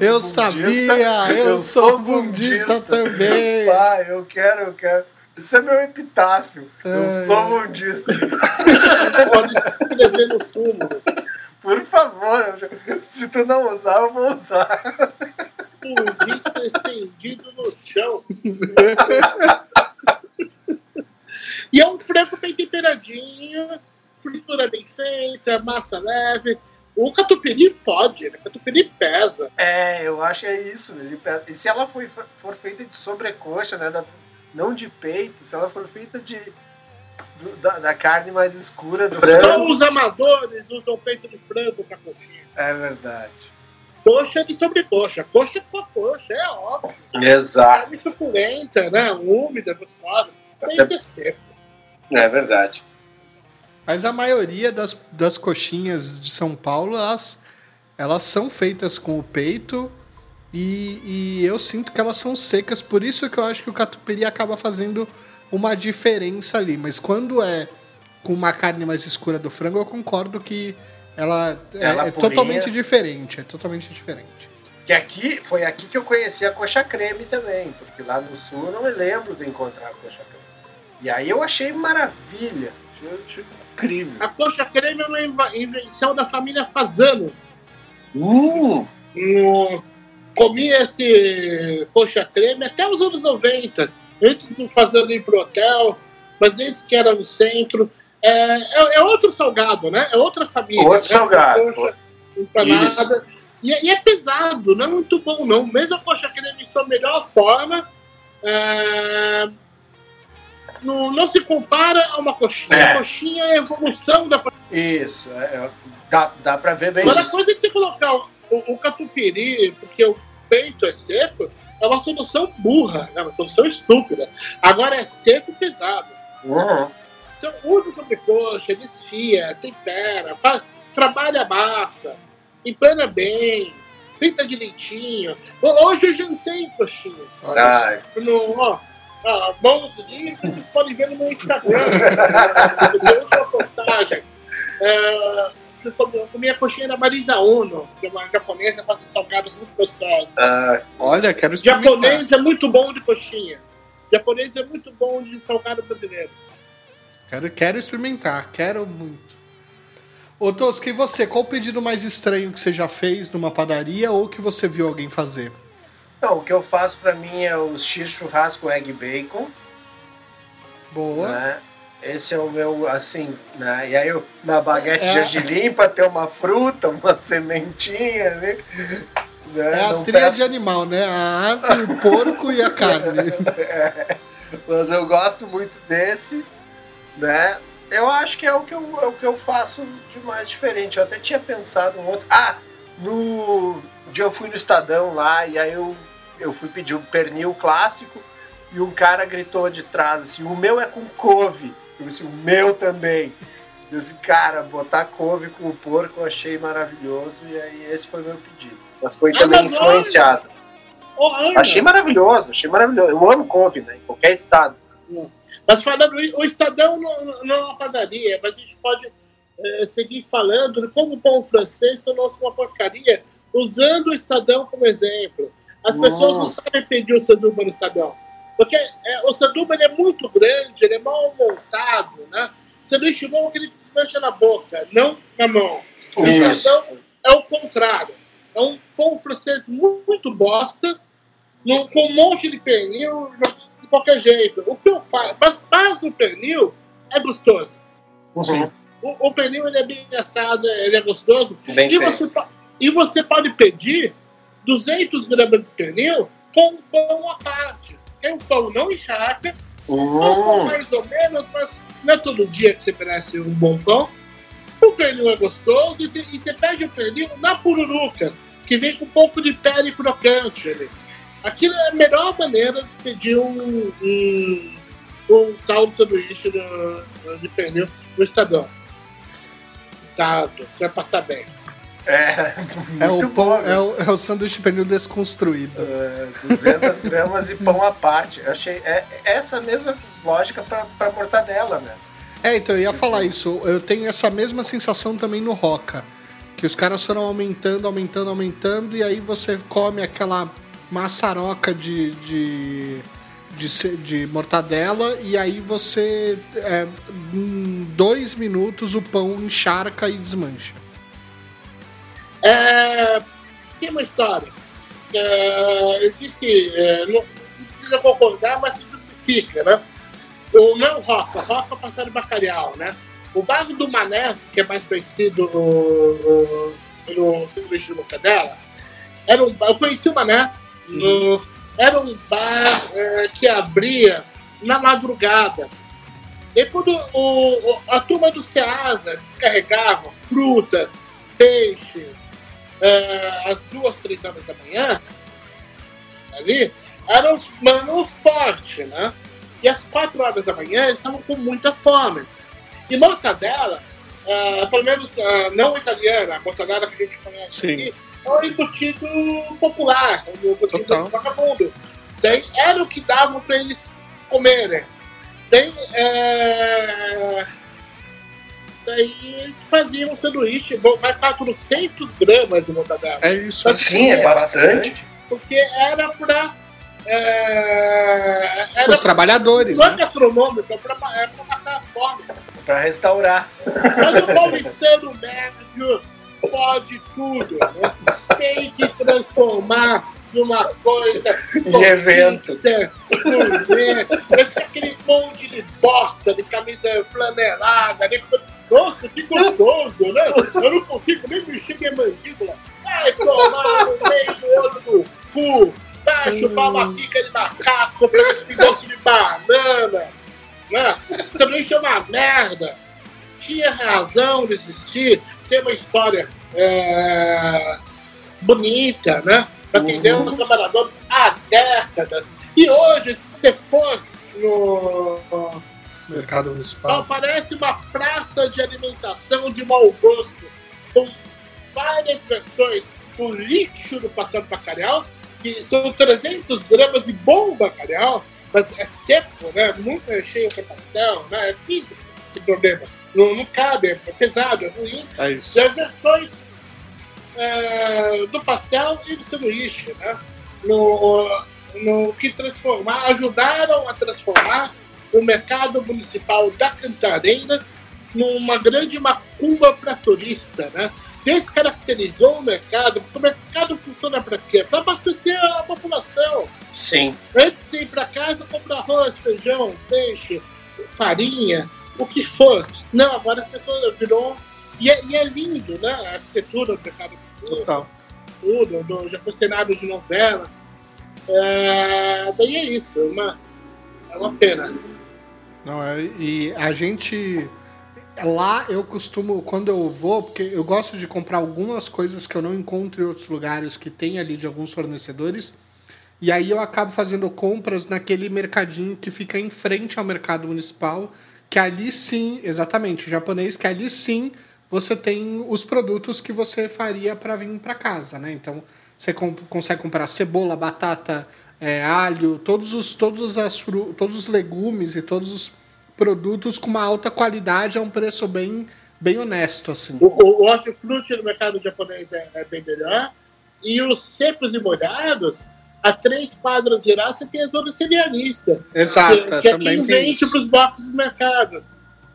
eu bundista, sabia, eu, eu sou bundista, bundista também. Pai, eu quero, eu quero. Isso é meu epitáfio. Eu sou mundista. Pode (laughs) escrever no túmulo. Por favor, se tu não usar, eu vou usar. Mundista estendido no chão. (laughs) e é um frango bem temperadinho, fritura bem feita, massa leve. O catupiry fode, né? O catupiry pesa. É, eu acho que é isso. Ele pesa. E se ela for, for feita de sobrecoxa, né? da- não de peito, se ela for feita de do- da, da carne mais escura do Só frango. os amadores usam peito de frango pra coxinha. É verdade. Coxa de sobrecoxa. Coxa com a coxa, é óbvio. Exato. Carne suculenta, né? Úmida, gostosa. Tem Até- que ser. É verdade. Mas a maioria das, das coxinhas de São Paulo, elas, elas são feitas com o peito e, e eu sinto que elas são secas, por isso que eu acho que o catupiry acaba fazendo uma diferença ali. Mas quando é com uma carne mais escura do frango, eu concordo que ela, é- Ela é, purinha. totalmente diferente. É totalmente diferente. Que aqui, foi aqui que eu conheci a coxa creme também, porque lá no sul eu não me lembro de encontrar a coxa creme. E aí eu achei maravilha. Achei, achei incrível. A coxa creme é uma invenção da família Fazano. No- Comi esse coxa creme até os anos 90. Antes do Fazano ir pro hotel, mas esse que era no centro. É, é, é outro salgado, né? É outra família. Outro né? salgado. Coxa empanada. E, é- e é pesado, não é muito bom, não. Mesmo a coxa creme em sua melhor forma, é, não, não se compara a uma coxinha. É. A coxinha é a evolução da isso, é, é, dá, dá pra ver bem a isso. coisa é que você colocar o, o, o catupiry, porque o peito é seco, é uma solução burra, é uma solução estúpida. Agora é seco e pesado. Uhum. Então, usa sobrecoxa, desfia, tempera, faz, trabalha a massa, empana bem, frita direitinho. Hoje eu jantei coxinha. Ai, No, ó, ó, bons dias, vocês podem ver no meu Instagram. Eu sua postagem. É, eu comi- a coxinha da Marisa Ono, que é uma japonesa que faz salgados muito gostosos. ai, Olha, quero experimentar. Japonês é muito bom de coxinha. Japonês é muito bom de salgado brasileiro. Quero, quero experimentar, quero muito. Ô Tosca, e você? Qual o pedido mais estranho que você já fez numa padaria ou que você viu alguém fazer? Não, o que eu faço pra mim é o X churrasco egg bacon. Boa. né? Esse é o meu, assim, né? E aí eu, na baguete É. de argilim pra ter uma fruta, uma sementinha, né? né? É a Não tríade peço- animal, né? A ave, o porco e a (laughs) carne. Mas eu gosto muito desse, né? Eu acho que é o que eu, é o que eu faço de mais diferente. Eu até tinha pensado um outro. Ah, no um dia eu fui no Estadão lá e aí eu, eu fui pedir um pernil clássico e um cara gritou de trás assim: o meu é com couve. Eu disse: o meu também. Eu disse, cara, botar couve com o porco eu achei maravilhoso e aí esse foi meu pedido. Mas foi também mas influenciado. Ana, Achei maravilhoso, achei maravilhoso. Eu amo couve, né? Em qualquer estado. Mas falando, o Estadão não, não é uma padaria, mas a gente pode eh, seguir falando de como o pão francês tornou-se uma porcaria, usando o Estadão como exemplo. As pessoas não sabem pedir o sanduba no Estadão. Porque eh, o sanduba é muito grande, ele é mal montado, né? Sanduíche bom que ele desmancha na boca, não na mão. O. Estadão é o contrário. É um pão francês muito bosta, num- com um monte de pernil, de qualquer jeito. O que eu faço? Mas, mas o pernil é gostoso. Uhum. O, o pernil ele é bem assado, ele é gostoso. Bem E feito. você, e você pode pedir 200 gramas de pernil com um pão à parte. Tem um pão não encharca, um pão Hum, mais ou menos, mas não é todo dia que você merece um bom pão. O pernil é gostoso e você, e você pede o pernil na pururuca, que vem com um pouco de pele crocante ali. Aquilo é a melhor maneira de pedir um, um, um tal de sanduíche do- de pernil no Estadão. Tá, você vai passar bem. É, É muito o, bom. pão, é, o, é o sanduíche pernil desconstruído. É, 200 gramas e pão à parte. Eu achei é, é essa mesma lógica para mortadela, né? É, então eu ia falar isso. Eu tenho essa mesma sensação também no Roca. Que os caras foram aumentando, aumentando, aumentando, e aí você come aquela maçaroca de, de, de, de mortadela e aí você, é, em dois minutos, o pão encharca e desmancha. É, tem uma história. É, existe. É, não se precisa concordar, mas se justifica, né? O, não é o Roca, Roca é passado de bacalhau, né? O bairro do Mané, que é mais conhecido no, no sanduíche de mortadela, era um, eu conheci o Mané, no, era um bar é, que abria na madrugada. E quando o, a turma do Ceasa descarregava frutas, peixes, é, às duas, três horas da manhã, ali, era um mano forte, né? E às quatro horas da manhã eles estavam com muita fome. E mortadela, uh, pelo menos uh, não italiana, a mortadela que a gente conhece Sim. aqui, é um embutido popular, um embutido Total. vagabundo. Daí era o que davam para eles comerem. Daí, é... Daí eles faziam um sanduíche, bom, vai 400 gramas de mortadela. É isso. Sim, é bastante. Porque era para. É, era Os trabalhadores, não é né? gastronômico, é para é pra matar a fome. Pra restaurar. Mas o paulistano médio pode tudo. Né? Tem que transformar numa coisa. Em evento. Mas com aquele monte de bosta, de camisa flanelada. né? Nossa, que gostoso, né? Eu não consigo nem mexer minha mandíbula. Vai tomar no meio do olho do cu. Vai chupar uma pica de macaco, esse pedaço de banana. Né? Sanduíche é uma merda. Tinha razão de existir. Tem uma história é, bonita, né? Para atender os trabalhadores há décadas. E hoje, se você for no Mercado então, municipal. parece uma praça de alimentação de mau gosto, com várias versões do lixo do passando bacalhau, que são 300 gramas de bom bacalhau, mas é seco, né? Muito cheio de pastel, né? É físico o problema. Não, não cabe, é pesado, é ruim. É isso. E as versões é, do pastel e do sanduíche, né? No, no que transformar, ajudaram a transformar o mercado municipal da Cantareira numa grande macumba para turista, né? Descaracterizou o mercado, porque o mercado funciona para quê? Para abastecer a população. Sim. Antes de ir para casa, comprar arroz, feijão, peixe, farinha, o que for. Não, agora as pessoas virou. E é, e é lindo, né? A arquitetura do mercado Total. tudo, do- já foi cenário de novela. É, daí é isso, é uma, é uma pena. Não, é, e a gente. Lá eu costumo, quando eu vou, porque eu gosto de comprar algumas coisas que eu não encontro em outros lugares que tem ali de alguns fornecedores. E aí eu acabo fazendo compras naquele mercadinho que fica em frente ao mercado municipal, que ali sim, exatamente, o japonês, que ali sim você tem os produtos que você faria para vir para casa, né? Então você com- consegue comprar cebola, batata, é, alho, todos os, todos, as fru todos os legumes e todos os produtos com uma alta qualidade a um preço bem, bem honesto, assim. O, o, o hortifruti no mercado japonês é, é bem melhor. E os secos e molhados, a três quadras de lá, você tem a zona cerealista. Exato, que, que é também quem tem vende para os boxes do mercado.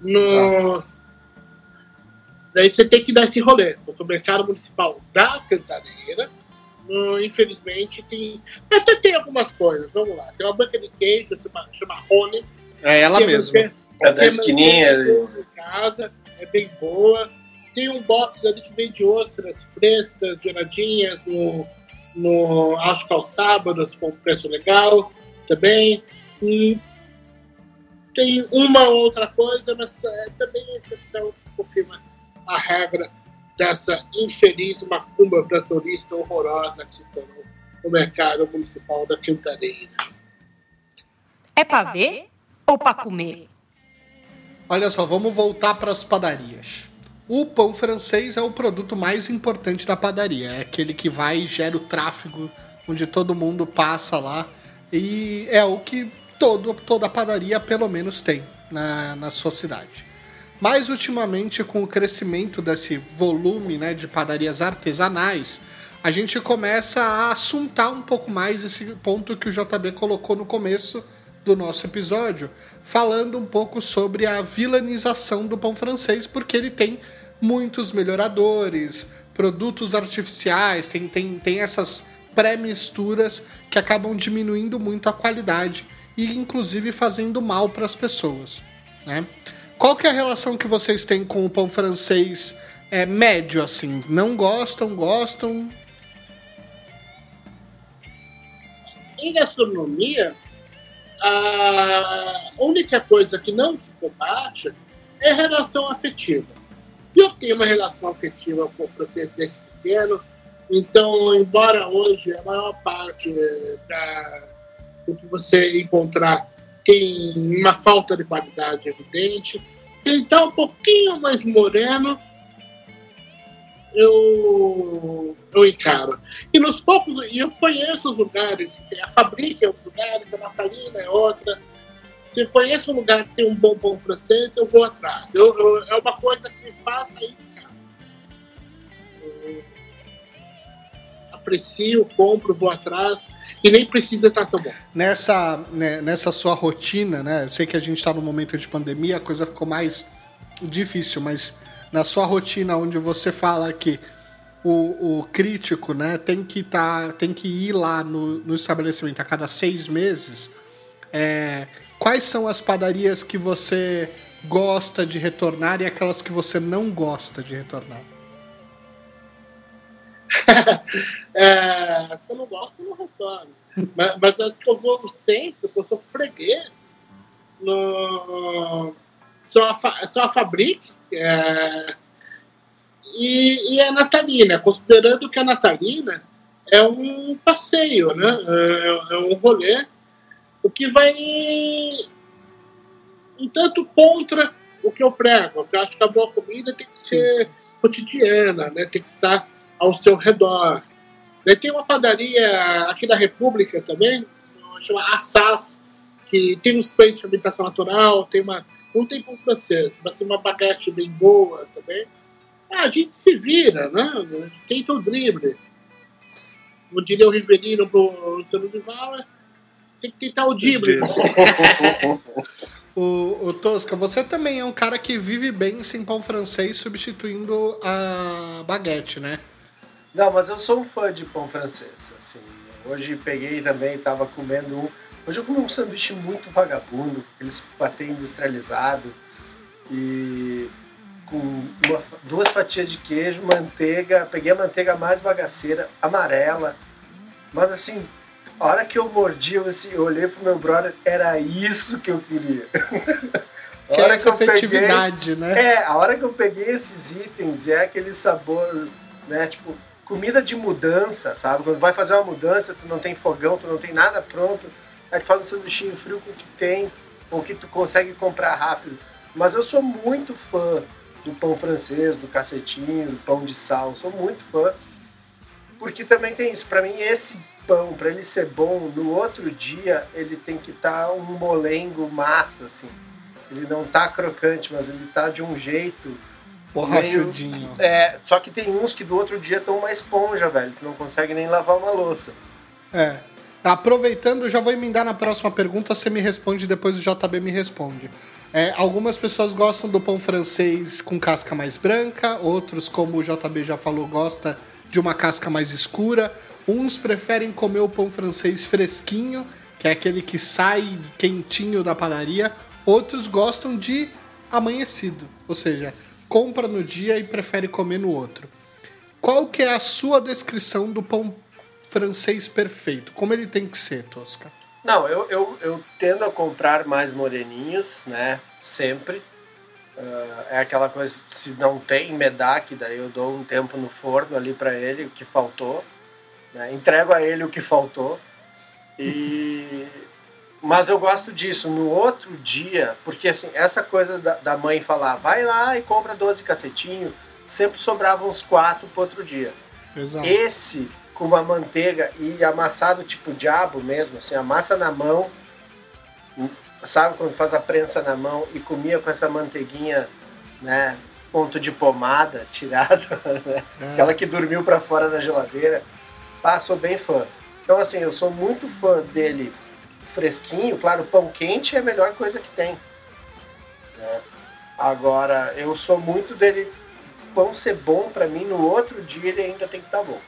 No... Exato. Daí você tem que dar esse rolê. Porque o mercado municipal da Cantareira, no- infelizmente, tem. Até tem algumas coisas, vamos lá. Tem uma banca de queijo, chama, chama Rony. É ela é mesma. manter- É da tem esquininha. em casa, é bem boa. Tem um box ali que vende ostras frescas, geladinhas, no, no, acho que aos sábados, com preço legal também. E tem uma outra coisa, mas é também exceção que confirma a regra dessa infeliz macumba para turista horrorosa que se tornou o mercado municipal da Quintareira. É pra ver ou pra comer? Olha só, vamos voltar para as padarias. O pão francês é o produto mais importante da padaria. É aquele que vai e gera o tráfego, onde todo mundo passa lá. E é o que todo, toda padaria, pelo menos, tem na, na sua cidade. Mas, ultimamente, com o crescimento desse volume né, de padarias artesanais, a gente começa a assuntar um pouco mais esse ponto que o JB colocou no começo do nosso episódio, falando um pouco sobre a vilanização do pão francês, porque ele tem muitos melhoradores, produtos artificiais, tem, tem, tem essas pré-misturas que acabam diminuindo muito a qualidade e inclusive fazendo mal para as pessoas. Né? Qual que é a relação que vocês têm com o pão francês é, médio, assim? Não gostam, gostam? Em gastronomia, a única coisa que não se combate é relação afetiva. Eu tenho uma relação afetiva com o francês desde pequeno, então, embora hoje a maior parte da, do que você encontrar tem uma falta de qualidade evidente, se ele está um pouquinho mais moreno, eu, eu encaro. E nos poucos, eu conheço os lugares, a Fabrica é um lugar, a Natalina é outra. Se eu conheço um lugar que tem um bom pão francês, eu vou atrás. Eu, eu, é uma coisa que me faz sair aprecio, compro, vou atrás e nem precisa estar tão bom. Nessa, né, nessa sua rotina, né? Eu sei que a gente está no momento de pandemia, a coisa ficou mais difícil, mas na sua rotina onde você fala que o, o crítico né, tem, que tá, tem que ir lá no, no estabelecimento a cada seis meses, é, quais são as padarias que você gosta de retornar e aquelas que você não gosta de retornar? (laughs) é, que eu não gosto, eu não retorno. mas, mas as que eu vou sempre, porque eu sou freguês, no, só a, só a Fabrique, é, e, e, a Natalina, considerando que a Natalina é um passeio, né? é, é um rolê, o que vai um tanto contra o que eu prego. porque Eu acho que a boa comida tem que ser cotidiana, né? tem que estar ao seu redor. Daí tem uma padaria aqui da República também, chama Assas, que tem uns pães de fermentação natural, tem uma não tem pão francês, mas tem uma baguete bem boa também. Ah, a gente se vira, né? Tenta o drible. Como diria o Riverino pro Luciano Duval, é, tem que tentar o drible. (laughs) o, o Tosca, você também é um cara que vive bem sem pão francês substituindo a baguete, né? Não, mas eu sou um fã de pão francês. Assim, hoje peguei também, estava comendo um Hoje eu comi um sanduíche muito vagabundo, aqueles patê industrializado e com uma, duas fatias de queijo, manteiga, peguei a manteiga mais bagaceira, amarela, mas assim, a hora que eu mordi, eu, assim, eu olhei pro meu brother, era isso que eu queria. (laughs) a que hora é essa que eu efetividade, peguei, né? É, a hora que eu peguei esses itens, é aquele sabor, né, tipo, comida de mudança, sabe? Quando vai fazer uma mudança, tu não tem fogão, tu não tem nada pronto, Aí tu fala do sanduichinho frio com o que tem, ou que tu consegue comprar rápido. Mas eu sou muito fã do pão francês, do cacetinho, do pão de sal. Sou muito fã. Porque também tem isso. Para mim, esse pão, para ele ser bom, no outro dia ele tem que estar tá um molengo massa, assim. Ele não tá crocante, mas ele tá de um jeito. Borrachudinho. Meio... É, só que tem uns que do outro dia estão uma esponja, velho. Que não consegue nem lavar uma louça. É. Aproveitando, já vou emendar na próxima pergunta, você me responde depois o JB me responde. É, algumas pessoas gostam do pão francês com casca mais branca, outros, como o JB já falou, gosta de uma casca mais escura. Uns preferem comer o pão francês fresquinho, que é aquele que sai quentinho da padaria. Outros gostam de amanhecido, ou seja, compra no dia e prefere comer no outro. Qual que é a sua descrição do pão francês perfeito? Como ele tem que ser, Tosca? Não, eu, eu, eu tendo a comprar mais moreninhos, né? Sempre. Uh, é aquela coisa, se não tem medak, daí eu dou um tempo no forno ali para ele, o que faltou. Né? Entrego a ele o que faltou. E... (laughs) Mas eu gosto disso. No outro dia, porque assim, essa coisa da, da mãe falar, vai lá e compra 12 cacetinhos, sempre sobrava uns quatro pro outro dia. Exato. Esse com uma manteiga e amassado tipo diabo mesmo, assim, amassa na mão, sabe quando faz a prensa na mão e comia com essa manteiguinha, né, ponto de pomada tirada, (laughs) né? É. aquela que dormiu para fora da geladeira. Passou bem fã. Então assim, eu sou muito fã dele fresquinho, claro, pão quente é a melhor coisa que tem. Né? Agora, eu sou muito dele pão ser bom para mim, no outro dia ele ainda tem que estar tá bom.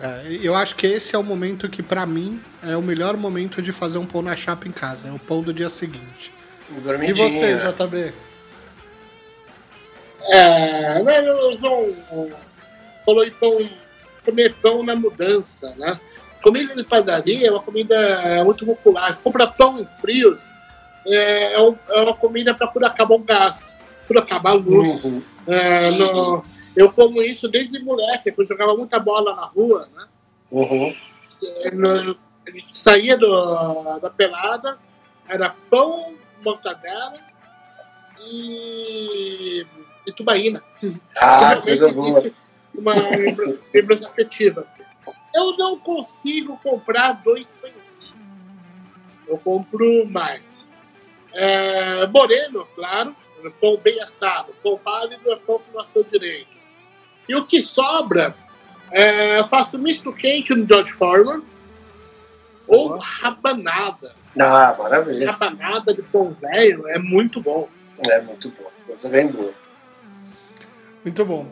É, eu acho que esse é o momento que, para mim, é o melhor momento de fazer um pão na chapa em casa. É o pão do dia seguinte. E você, né? JB? É, né, eu sou falou em pão, comer pão na mudança, né? Comida de padaria é uma comida muito popular. Se compra pão em frios, é, é, é uma comida para por acabar o gás, por acabar a luz. Uhum. É, no, eu como isso desde moleque, eu jogava muita bola na rua, né? Uhum. No, a gente saía do, da pelada, era pão, mortadela e, e tubaína. Ah, coisa boa. Uma lembrança afetiva. Eu não consigo comprar dois pãezinhos. Eu compro mais. É, moreno, claro, pão bem assado. Pão pálido é pão que nasceu direito. E o que sobra, é, eu faço misto quente no George Foreman ou rabanada. Ah, maravilha. Rabanada de pão velho é muito bom. É muito bom. Coisa bem boa. Muito bom.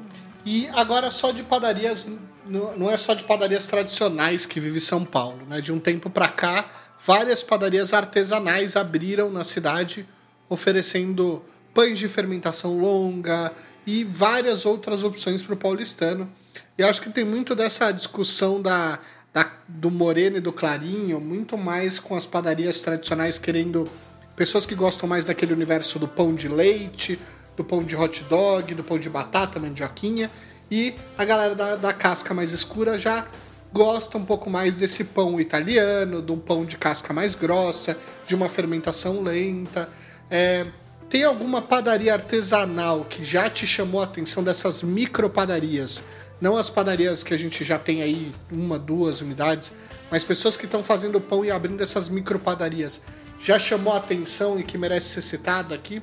E agora só de padarias, não é só de padarias tradicionais que vive São Paulo, né? De um tempo para cá, várias padarias artesanais abriram na cidade, oferecendo pães de fermentação longa, e várias outras opções para o paulistano. E acho que tem muito dessa discussão da, da, do Moreno e do Clarinho, muito mais com as padarias tradicionais querendo pessoas que gostam mais daquele universo do pão de leite, do pão de hot dog, do pão de batata, mandioquinha, e a galera da, da casca mais escura já gosta um pouco mais desse pão italiano, do pão de casca mais grossa, de uma fermentação lenta. É, tem alguma padaria artesanal que já te chamou a atenção dessas micro padarias? Não as padarias que a gente já tem aí, uma, duas unidades, mas pessoas que estão fazendo pão e abrindo essas micro padarias. Já chamou a atenção e que merece ser citada aqui?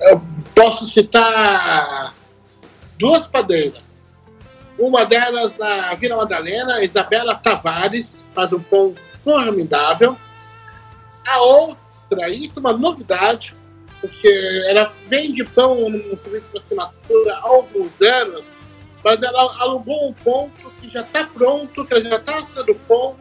Eu posso citar duas padeiras. Uma delas na Vila Madalena, Isabela Tavares, faz um pão formidável. A outra isso é uma novidade, porque ela vende pão no serviço de assinatura há alguns anos, mas ela alugou um ponto que já está pronto, que já está sendo pão,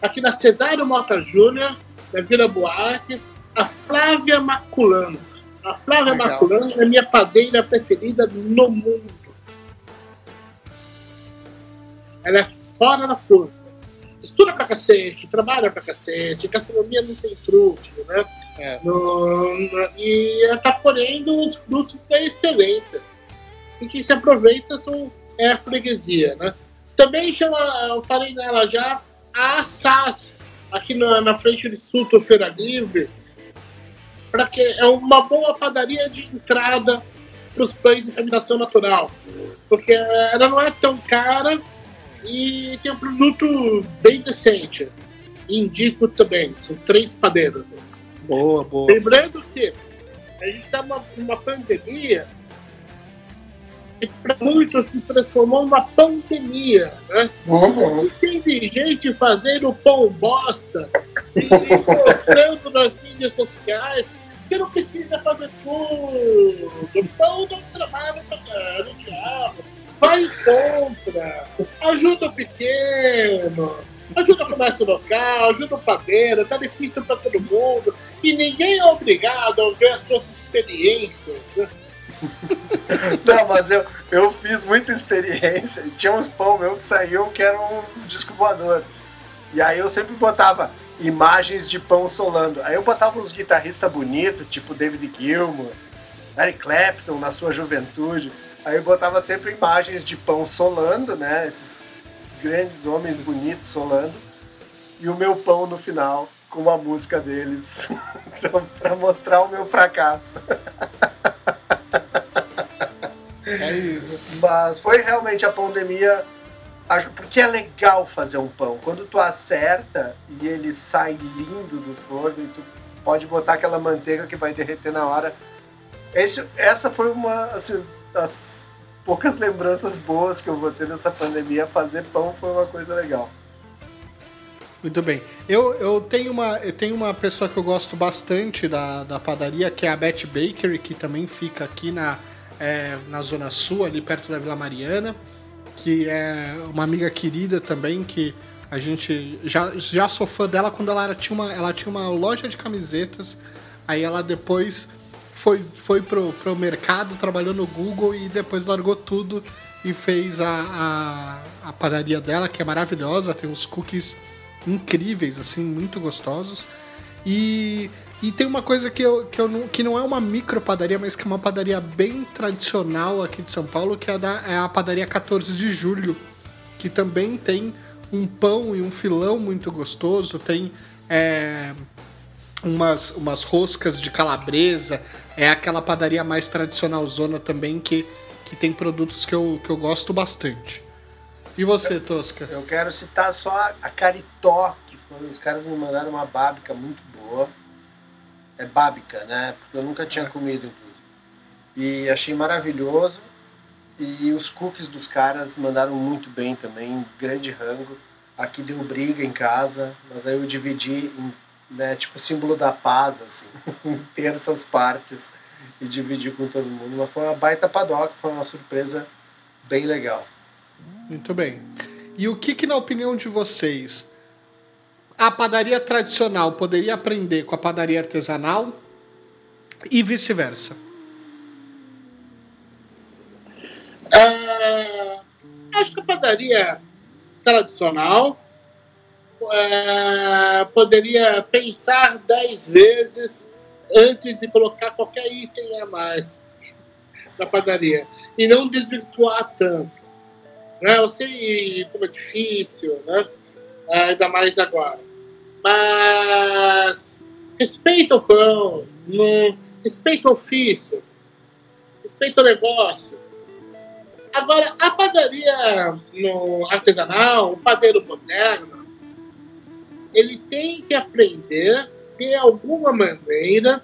aqui na Cesário Mota Júnior, na Vila Buarque, a Flávia Maculano. A Flávia Legal. Maculano é minha padeira preferida no mundo. Ela é fora da curva estuda pra cacete, trabalha pra cacete, gastronomia não tem truque, né? É. No, e ela tá colhendo os frutos da excelência. E quem se aproveita são, é a freguesia, né? Também chama, eu falei nela já, a SAS, aqui na, na frente do Instituto Feira Livre, para que é uma boa padaria de entrada para os pães de fermentação natural. Porque ela não é tão cara e tem um produto bem decente. Indico também, são três padeiras. Boa, boa. Lembrando que a gente está numa, numa pandemia e para muitos se transformou numa pandemia, né? Uhum. E tem gente fazendo pão bosta e postando nas mídias sociais. Você não precisa fazer tudo. Pão não trabalha para diabo vai e compra, ajuda o pequeno, ajuda o comércio local, ajuda o padeiro, tá difícil para todo mundo, e ninguém é obrigado a ver as suas experiências. Né? (laughs) Não, mas eu, eu fiz muita experiência. Tinha uns pão meu que saiu que eram uns disco voador. E aí eu sempre botava imagens de pão solando. Aí eu botava uns guitarristas bonitos, tipo David Gilmour, Eric Clapton na sua juventude. Aí eu botava sempre imagens de pão solando, né? Esses grandes homens bonitos solando. E o meu pão no final com a música deles. (laughs) então, pra mostrar o meu fracasso. É isso. Mas foi realmente a pandemia. Porque é legal fazer um pão. Quando tu acerta e ele sai lindo do forno e tu pode botar aquela manteiga que vai derreter na hora. Esse, essa foi uma. Assim, das poucas lembranças boas que eu vou ter dessa pandemia, fazer pão foi uma coisa legal. Muito bem. Eu, eu, tenho uma, eu tenho uma pessoa que eu gosto bastante da, da padaria, que é a Beth Bakery, que também fica aqui na, é, na Zona Sul, ali perto da Vila Mariana, que é uma amiga querida também, que a gente já, já sou fã dela quando ela tinha, uma, ela tinha uma loja de camisetas, aí ela depois foi, foi pro, pro mercado, trabalhou no Google e depois largou tudo e fez a, a, a padaria dela, que é maravilhosa, tem uns cookies incríveis, assim, muito gostosos. E, e tem uma coisa que, eu, que, eu não, que não é uma micro padaria, mas que é uma padaria bem tradicional aqui de São Paulo, que é a, da, é a padaria 14 de julho, que também tem um pão e um filão muito gostoso, tem é, umas, umas roscas de calabresa, é aquela padaria mais tradicional zona também que, que tem produtos que eu, que eu gosto bastante. E você, Tosca? Eu quero citar só a Caritó, que foram, os caras me mandaram uma bábica muito boa. É bábica, né? Porque eu nunca tinha é. comido, inclusive. E achei maravilhoso. E os cookies dos caras mandaram muito bem também, grande rango. Aqui deu briga em casa, mas aí eu dividi em, né, tipo símbolo da paz, assim, (laughs) em terças partes e dividi com todo mundo. Mas foi uma baita padoca, foi uma surpresa bem legal. Muito bem. E o que, que, na opinião de vocês, a padaria tradicional poderia aprender com a padaria artesanal e vice-versa? Uh, acho que a padaria tradicional uh, poderia pensar dez vezes antes de colocar qualquer item a mais na padaria e não desvirtuar tanto. Né? Eu sei como é difícil, né? ainda mais agora. Mas respeita o pão, no, respeita o ofício, respeita o negócio. Agora, a padaria no artesanal, o padeiro moderno, ele tem que aprender, de alguma maneira,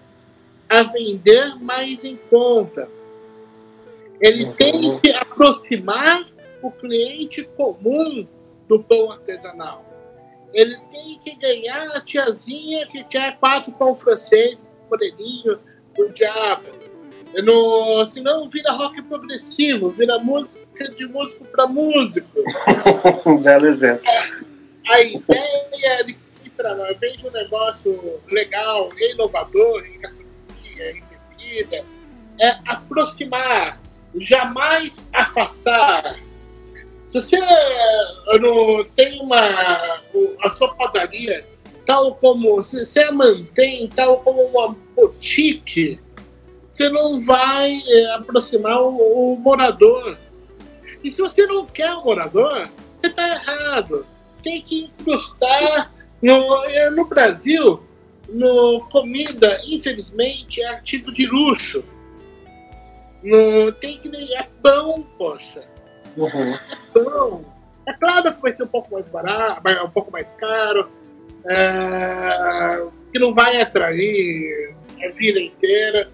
a vender mais em conta. Ele uhum. tem que aproximar o cliente comum do pão artesanal. Ele tem que ganhar a tiazinha que quer quatro pão francês, moreninho, do diabo. No, senão vira rock progressivo, vira música de músico para músico. (laughs) Belo exemplo. A, a ideia de vende um negócio legal, inovador em gastronomia, em bebida, é aproximar, jamais afastar. Se você não tem uma a sua padaria tal como se você a mantém tal como uma boutique, você não vai é, aproximar o, o, morador. E se você não quer o morador, você está errado. Tem que incrustar no, eh, no Brasil. No comida, infelizmente, é artigo de luxo. No, tem que é pão, poxa. Uhum. Então, é claro que vai ser um pouco mais barato, um pouco mais caro, é, que não vai atrair a vida inteira,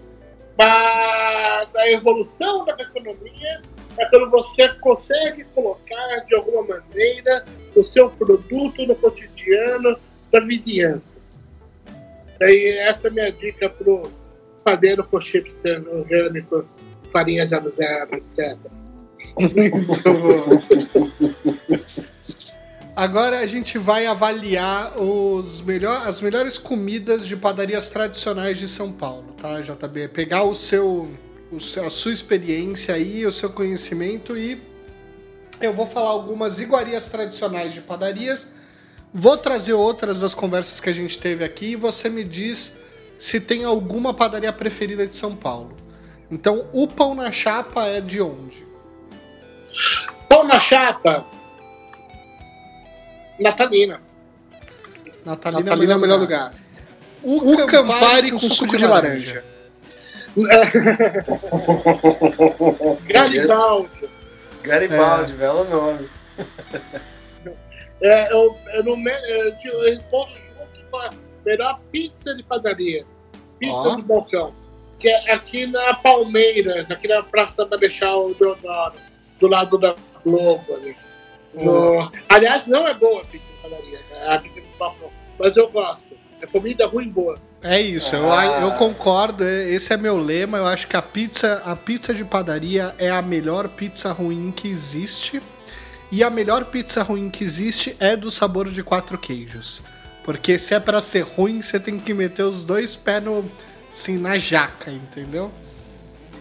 mas a evolução da gastronomia é quando você consegue colocar de alguma maneira o seu produto no cotidiano da vizinhança. Daí essa é a minha dica pro padeiro com chips orgânico, farinha 00, etc. (laughs) Agora a gente vai avaliar os melhor, as melhores comidas de padarias tradicionais de São Paulo, tá, JB? Pegar o seu, o seu, a sua experiência aí, o seu conhecimento e eu vou falar algumas iguarias tradicionais de padarias. Vou trazer outras das conversas que a gente teve aqui e você me diz se tem alguma padaria preferida de São Paulo. Então, o pão na chapa é de onde? Pão na chapa. Natalina. Natalina, Natalina é o melhor lugar. lugar. O, o Campari, Campari com, com suco, de, de laranja. laranja. (laughs) Garibaldi. Garibaldi, é. belo nome. É, eu, eu, não, eu, eu respondo junto com a melhor pizza de padaria. Pizza oh. do balcão. Que é aqui na Palmeiras, aqui na Praça Marechal Deodoro do lado da Globo ali. No... Aliás, não é boa a pizza de padaria. Né? A pizza bafão. Mas eu gosto. É comida ruim boa. É isso, eu, Ah. eu concordo, esse é meu lema. Eu acho que a pizza, a pizza de padaria é a melhor pizza ruim que existe. E a melhor pizza ruim que existe é do sabor de quatro queijos. Porque se é pra ser ruim, você tem que meter os dois pés no, assim, na jaca, entendeu?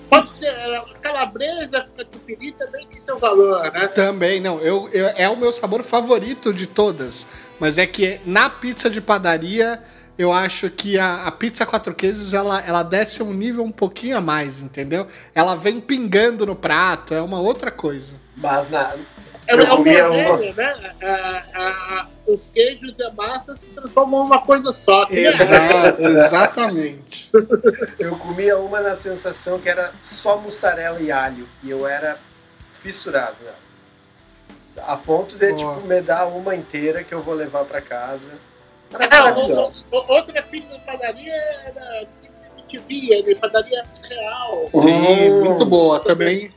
Pode ser. a Calabresa, catupiry também tem seu valor, né? Também, não. Eu, eu- é o meu sabor favorito de todas. Mas é que na pizza de padaria, eu acho que a, a pizza quatro queijos, ela, ela desce um nível um pouquinho a mais, entendeu? Ela vem pingando no prato, é uma outra coisa. Mas na, É, Eu é o comia desenho, né? A- a- os queijos e a massa se transformam numa coisa só. a Exato, (laughs) exatamente. eu comia uma na sensação que era só mussarela e alho. E eu era fissurado. né? A ponto de, Boa. tipo, me dar uma inteira que eu vou levar pra casa. Ah, outra pizza de padaria era de MTV, de padaria real. Sim, Hum. muito boa. Também,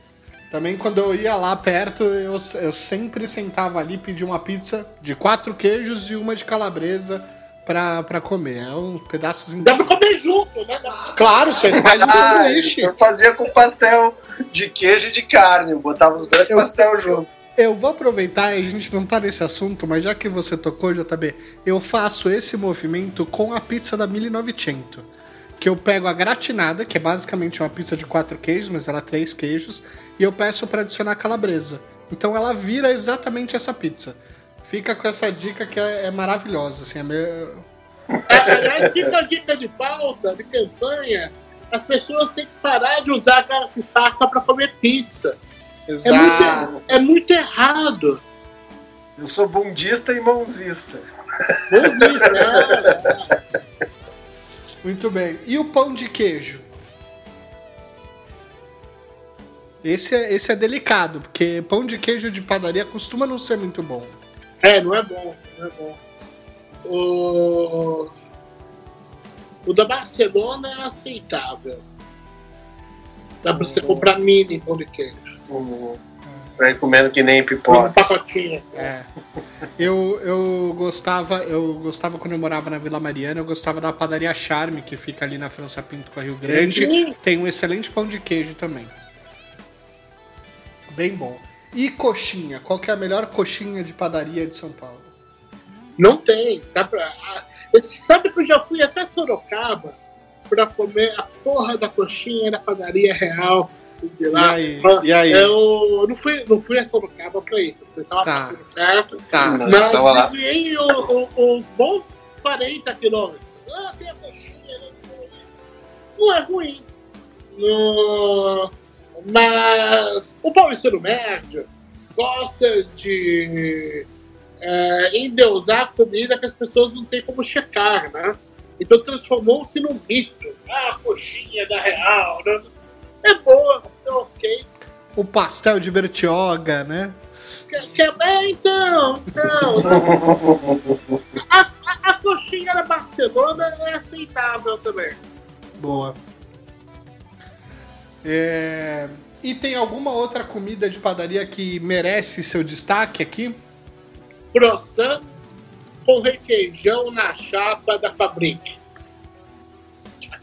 também quando eu ia lá perto, eu, eu sempre sentava ali e pedia uma pizza de quatro queijos e uma de calabresa pra, pra comer. É um pedaços Dá pra comer junto, né? Dá- Claro, você faz um Ah, sanduíche. isso eu fazia com pastel de queijo e de carne. Eu botava os dois Eu- pastel junto. Eu vou aproveitar, e a gente não tá nesse assunto, mas já que você tocou, JB, eu faço esse movimento com a pizza da 1900. Que eu pego a gratinada, que é basicamente uma pizza de quatro queijos, mas ela é três queijos, e eu peço para adicionar calabresa. Então ela vira exatamente essa pizza. Fica com essa dica que é, é maravilhosa, assim, é meio... Aliás, fica a dica de pauta, de campanha. As pessoas têm que parar de usar garfo e faca pra comer pizza. É muito, é muito errado. Eu sou bundista e mãozista. Não existe, né? Muito bem. E o pão de queijo? Esse é, esse é delicado, porque pão de queijo de padaria costuma não ser muito bom. É, não é bom, não é bom. O, o da Barcelona é aceitável. Dá pra você comprar mini pão de queijo. Um, pra ir comendo que nem Um pipoca. pacotinho. É. Eu, eu gostava, eu gostava quando eu morava na Vila Mariana, eu gostava da padaria Charme, que fica ali na França Pinto com a Rio Grande. Sim. Tem um excelente pão de queijo também. Bem bom. E coxinha? Qual que é a melhor coxinha de padaria de São Paulo? Não tem. Dá pra, ah, você sabe que eu já fui até Sorocaba pra comer a porra da coxinha da padaria real. De lá. E aí? E aí? Eu não fui, não fui a Sorocaba pra isso. Vocês estavam Tá. passando perto. Tá. Não, Mas lá. desviei o- o- os bons 40 quilômetros. Ah, tem a coxinha. né? Não é ruim. No- Mas o paulistano médio gosta de é, endeusar comida que as pessoas não têm como checar, né? Então transformou-se num mito. Ah, a coxinha da real. Né? É boa, é ok. O pastel de Bertioga, né? Quer, quer- é, então, então. (laughs) A, a- a coxinha da Barcelona é aceitável também. Boa. É, E tem alguma outra comida de padaria que merece seu destaque aqui? Croissant com requeijão na chapa da Fabrique.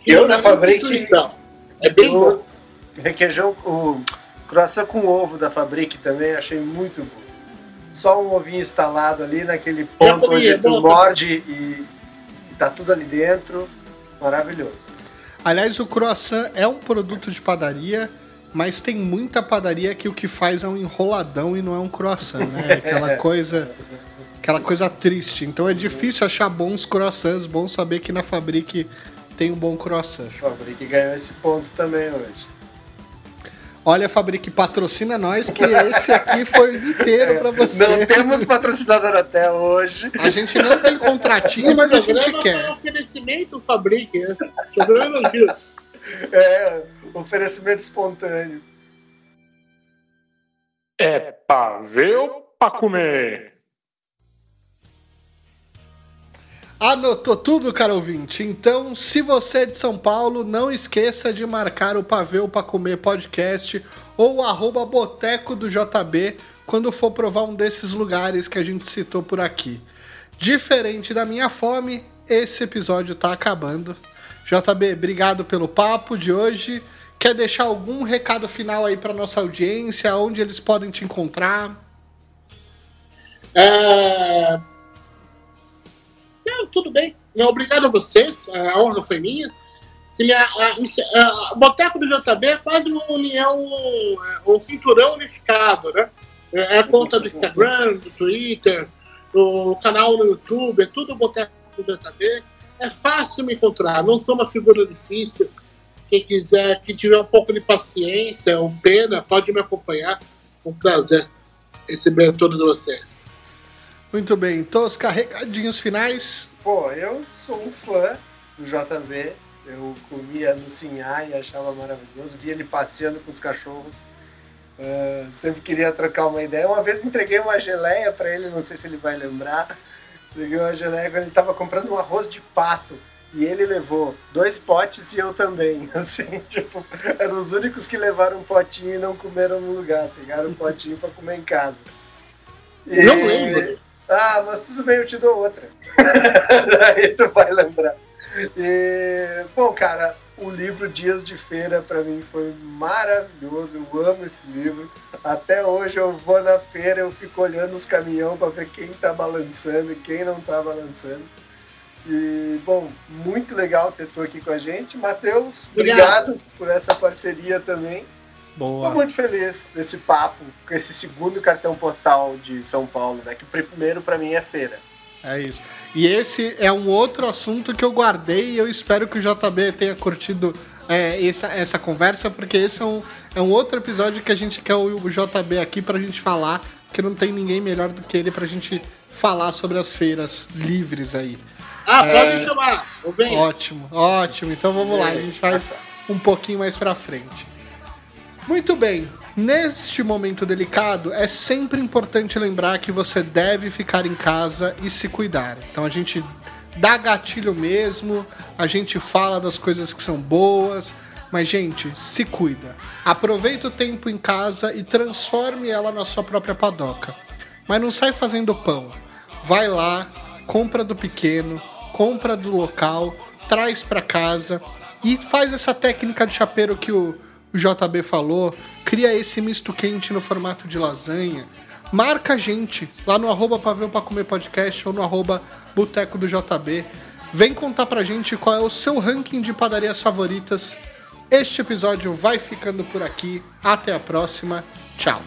Eu, é Fabrique, instituição. É bem bom. Requeijão, o croissant com ovo da Fabrique também achei muito bom. Só um ovinho instalado ali naquele ponto comi, onde é tu morde e tá tudo ali dentro. Maravilhoso. Aliás, o croissant é um produto de padaria, mas tem muita padaria que o que faz é um enroladão e não é um croissant, né? Aquela (laughs) coisa, aquela coisa triste. Então é difícil achar bons croissants, bom saber que na Fabrique tem um bom croissant. A Fabrique ganhou esse ponto também hoje. Olha, Fabrique, patrocina nós que esse aqui foi inteiro pra você. Não temos patrocinador até hoje. A gente não tem contratinho, mas a gente quer. é um oferecimento Fabrique. Né? Programa elogios. É, oferecimento espontâneo. É pra ver ou pra comer? Anotou tudo, cara ouvinte? Então, se você é de São Paulo, não esqueça de marcar o Pavê para Comer podcast ou arroba Boteco do JB quando for provar um desses lugares que a gente citou por aqui. Diferente da minha fome, esse episódio tá acabando. JB, obrigado pelo papo de hoje. Quer deixar algum recado final aí para nossa audiência? Onde eles podem te encontrar? É... Não, tudo bem. Obrigado a vocês. A honra foi minha. Se minha, a, a, Boteco do JB é quase uma união, um cinturão unificado, né? É a conta do Instagram, do Twitter, o canal no YouTube, é tudo Boteco do JB. É fácil me encontrar, não sou uma figura difícil. Quem quiser, que tiver um pouco de paciência ou pena, pode me acompanhar. Um prazer receber todos vocês. Muito bem, Tosca, recadinhos finais. Pô, eu sou um fã do JB. Eu comia no Sinhá e achava maravilhoso. Via ele passeando com os cachorros. Uh, sempre queria trocar uma ideia. Uma vez entreguei uma geleia para ele, não sei se ele vai lembrar. Entreguei uma geleia quando ele estava comprando um arroz de pato. E ele levou dois potes e eu também. (laughs) Assim, tipo, eram os únicos que levaram um potinho e não comeram no lugar. Pegaram um potinho para comer em casa. E... Não lembro. Ah, mas tudo bem, eu te dou outra. (laughs) Daí tu vai lembrar. E, bom, cara, o livro Dias de Feira para mim foi maravilhoso. Eu amo esse livro. Até hoje eu vou na feira, eu fico olhando os caminhões para ver quem tá balançando e quem não tá balançando. E, bom, muito legal ter tu aqui com a gente. Matheus, obrigado. obrigado por essa parceria também. Boa. Tô muito feliz desse papo, com esse segundo cartão postal de São Paulo, né? Que o primeiro para mim é feira. É isso. E esse é um outro assunto que eu guardei e eu espero que o JB tenha curtido é, essa, essa conversa, porque esse é um, é um outro episódio que a gente quer o JB aqui pra gente falar, porque não tem ninguém melhor do que ele pra gente falar sobre as feiras livres aí. Ah, é... pode me chamar. Ótimo, ótimo. Então vamos lá, a gente faz um pouquinho mais pra frente. Muito bem. Neste momento delicado, é sempre importante lembrar que você deve ficar em casa e se cuidar. Então a gente dá gatilho mesmo, a gente fala das coisas que são boas, mas gente, se cuida. Aproveita o tempo em casa e transforme ela na sua própria padoca. Mas não sai fazendo pão. Vai lá, compra do pequeno, compra do local, traz para casa e faz essa técnica de chapeiro que o o JB falou, cria esse misto quente no formato de lasanha. Marca a gente lá no arroba Pavel pra Comer Podcast ou no arroba Boteco do JB. Vem contar pra gente qual é o seu ranking de padarias favoritas. Este episódio vai ficando por aqui. Até a próxima. Tchau.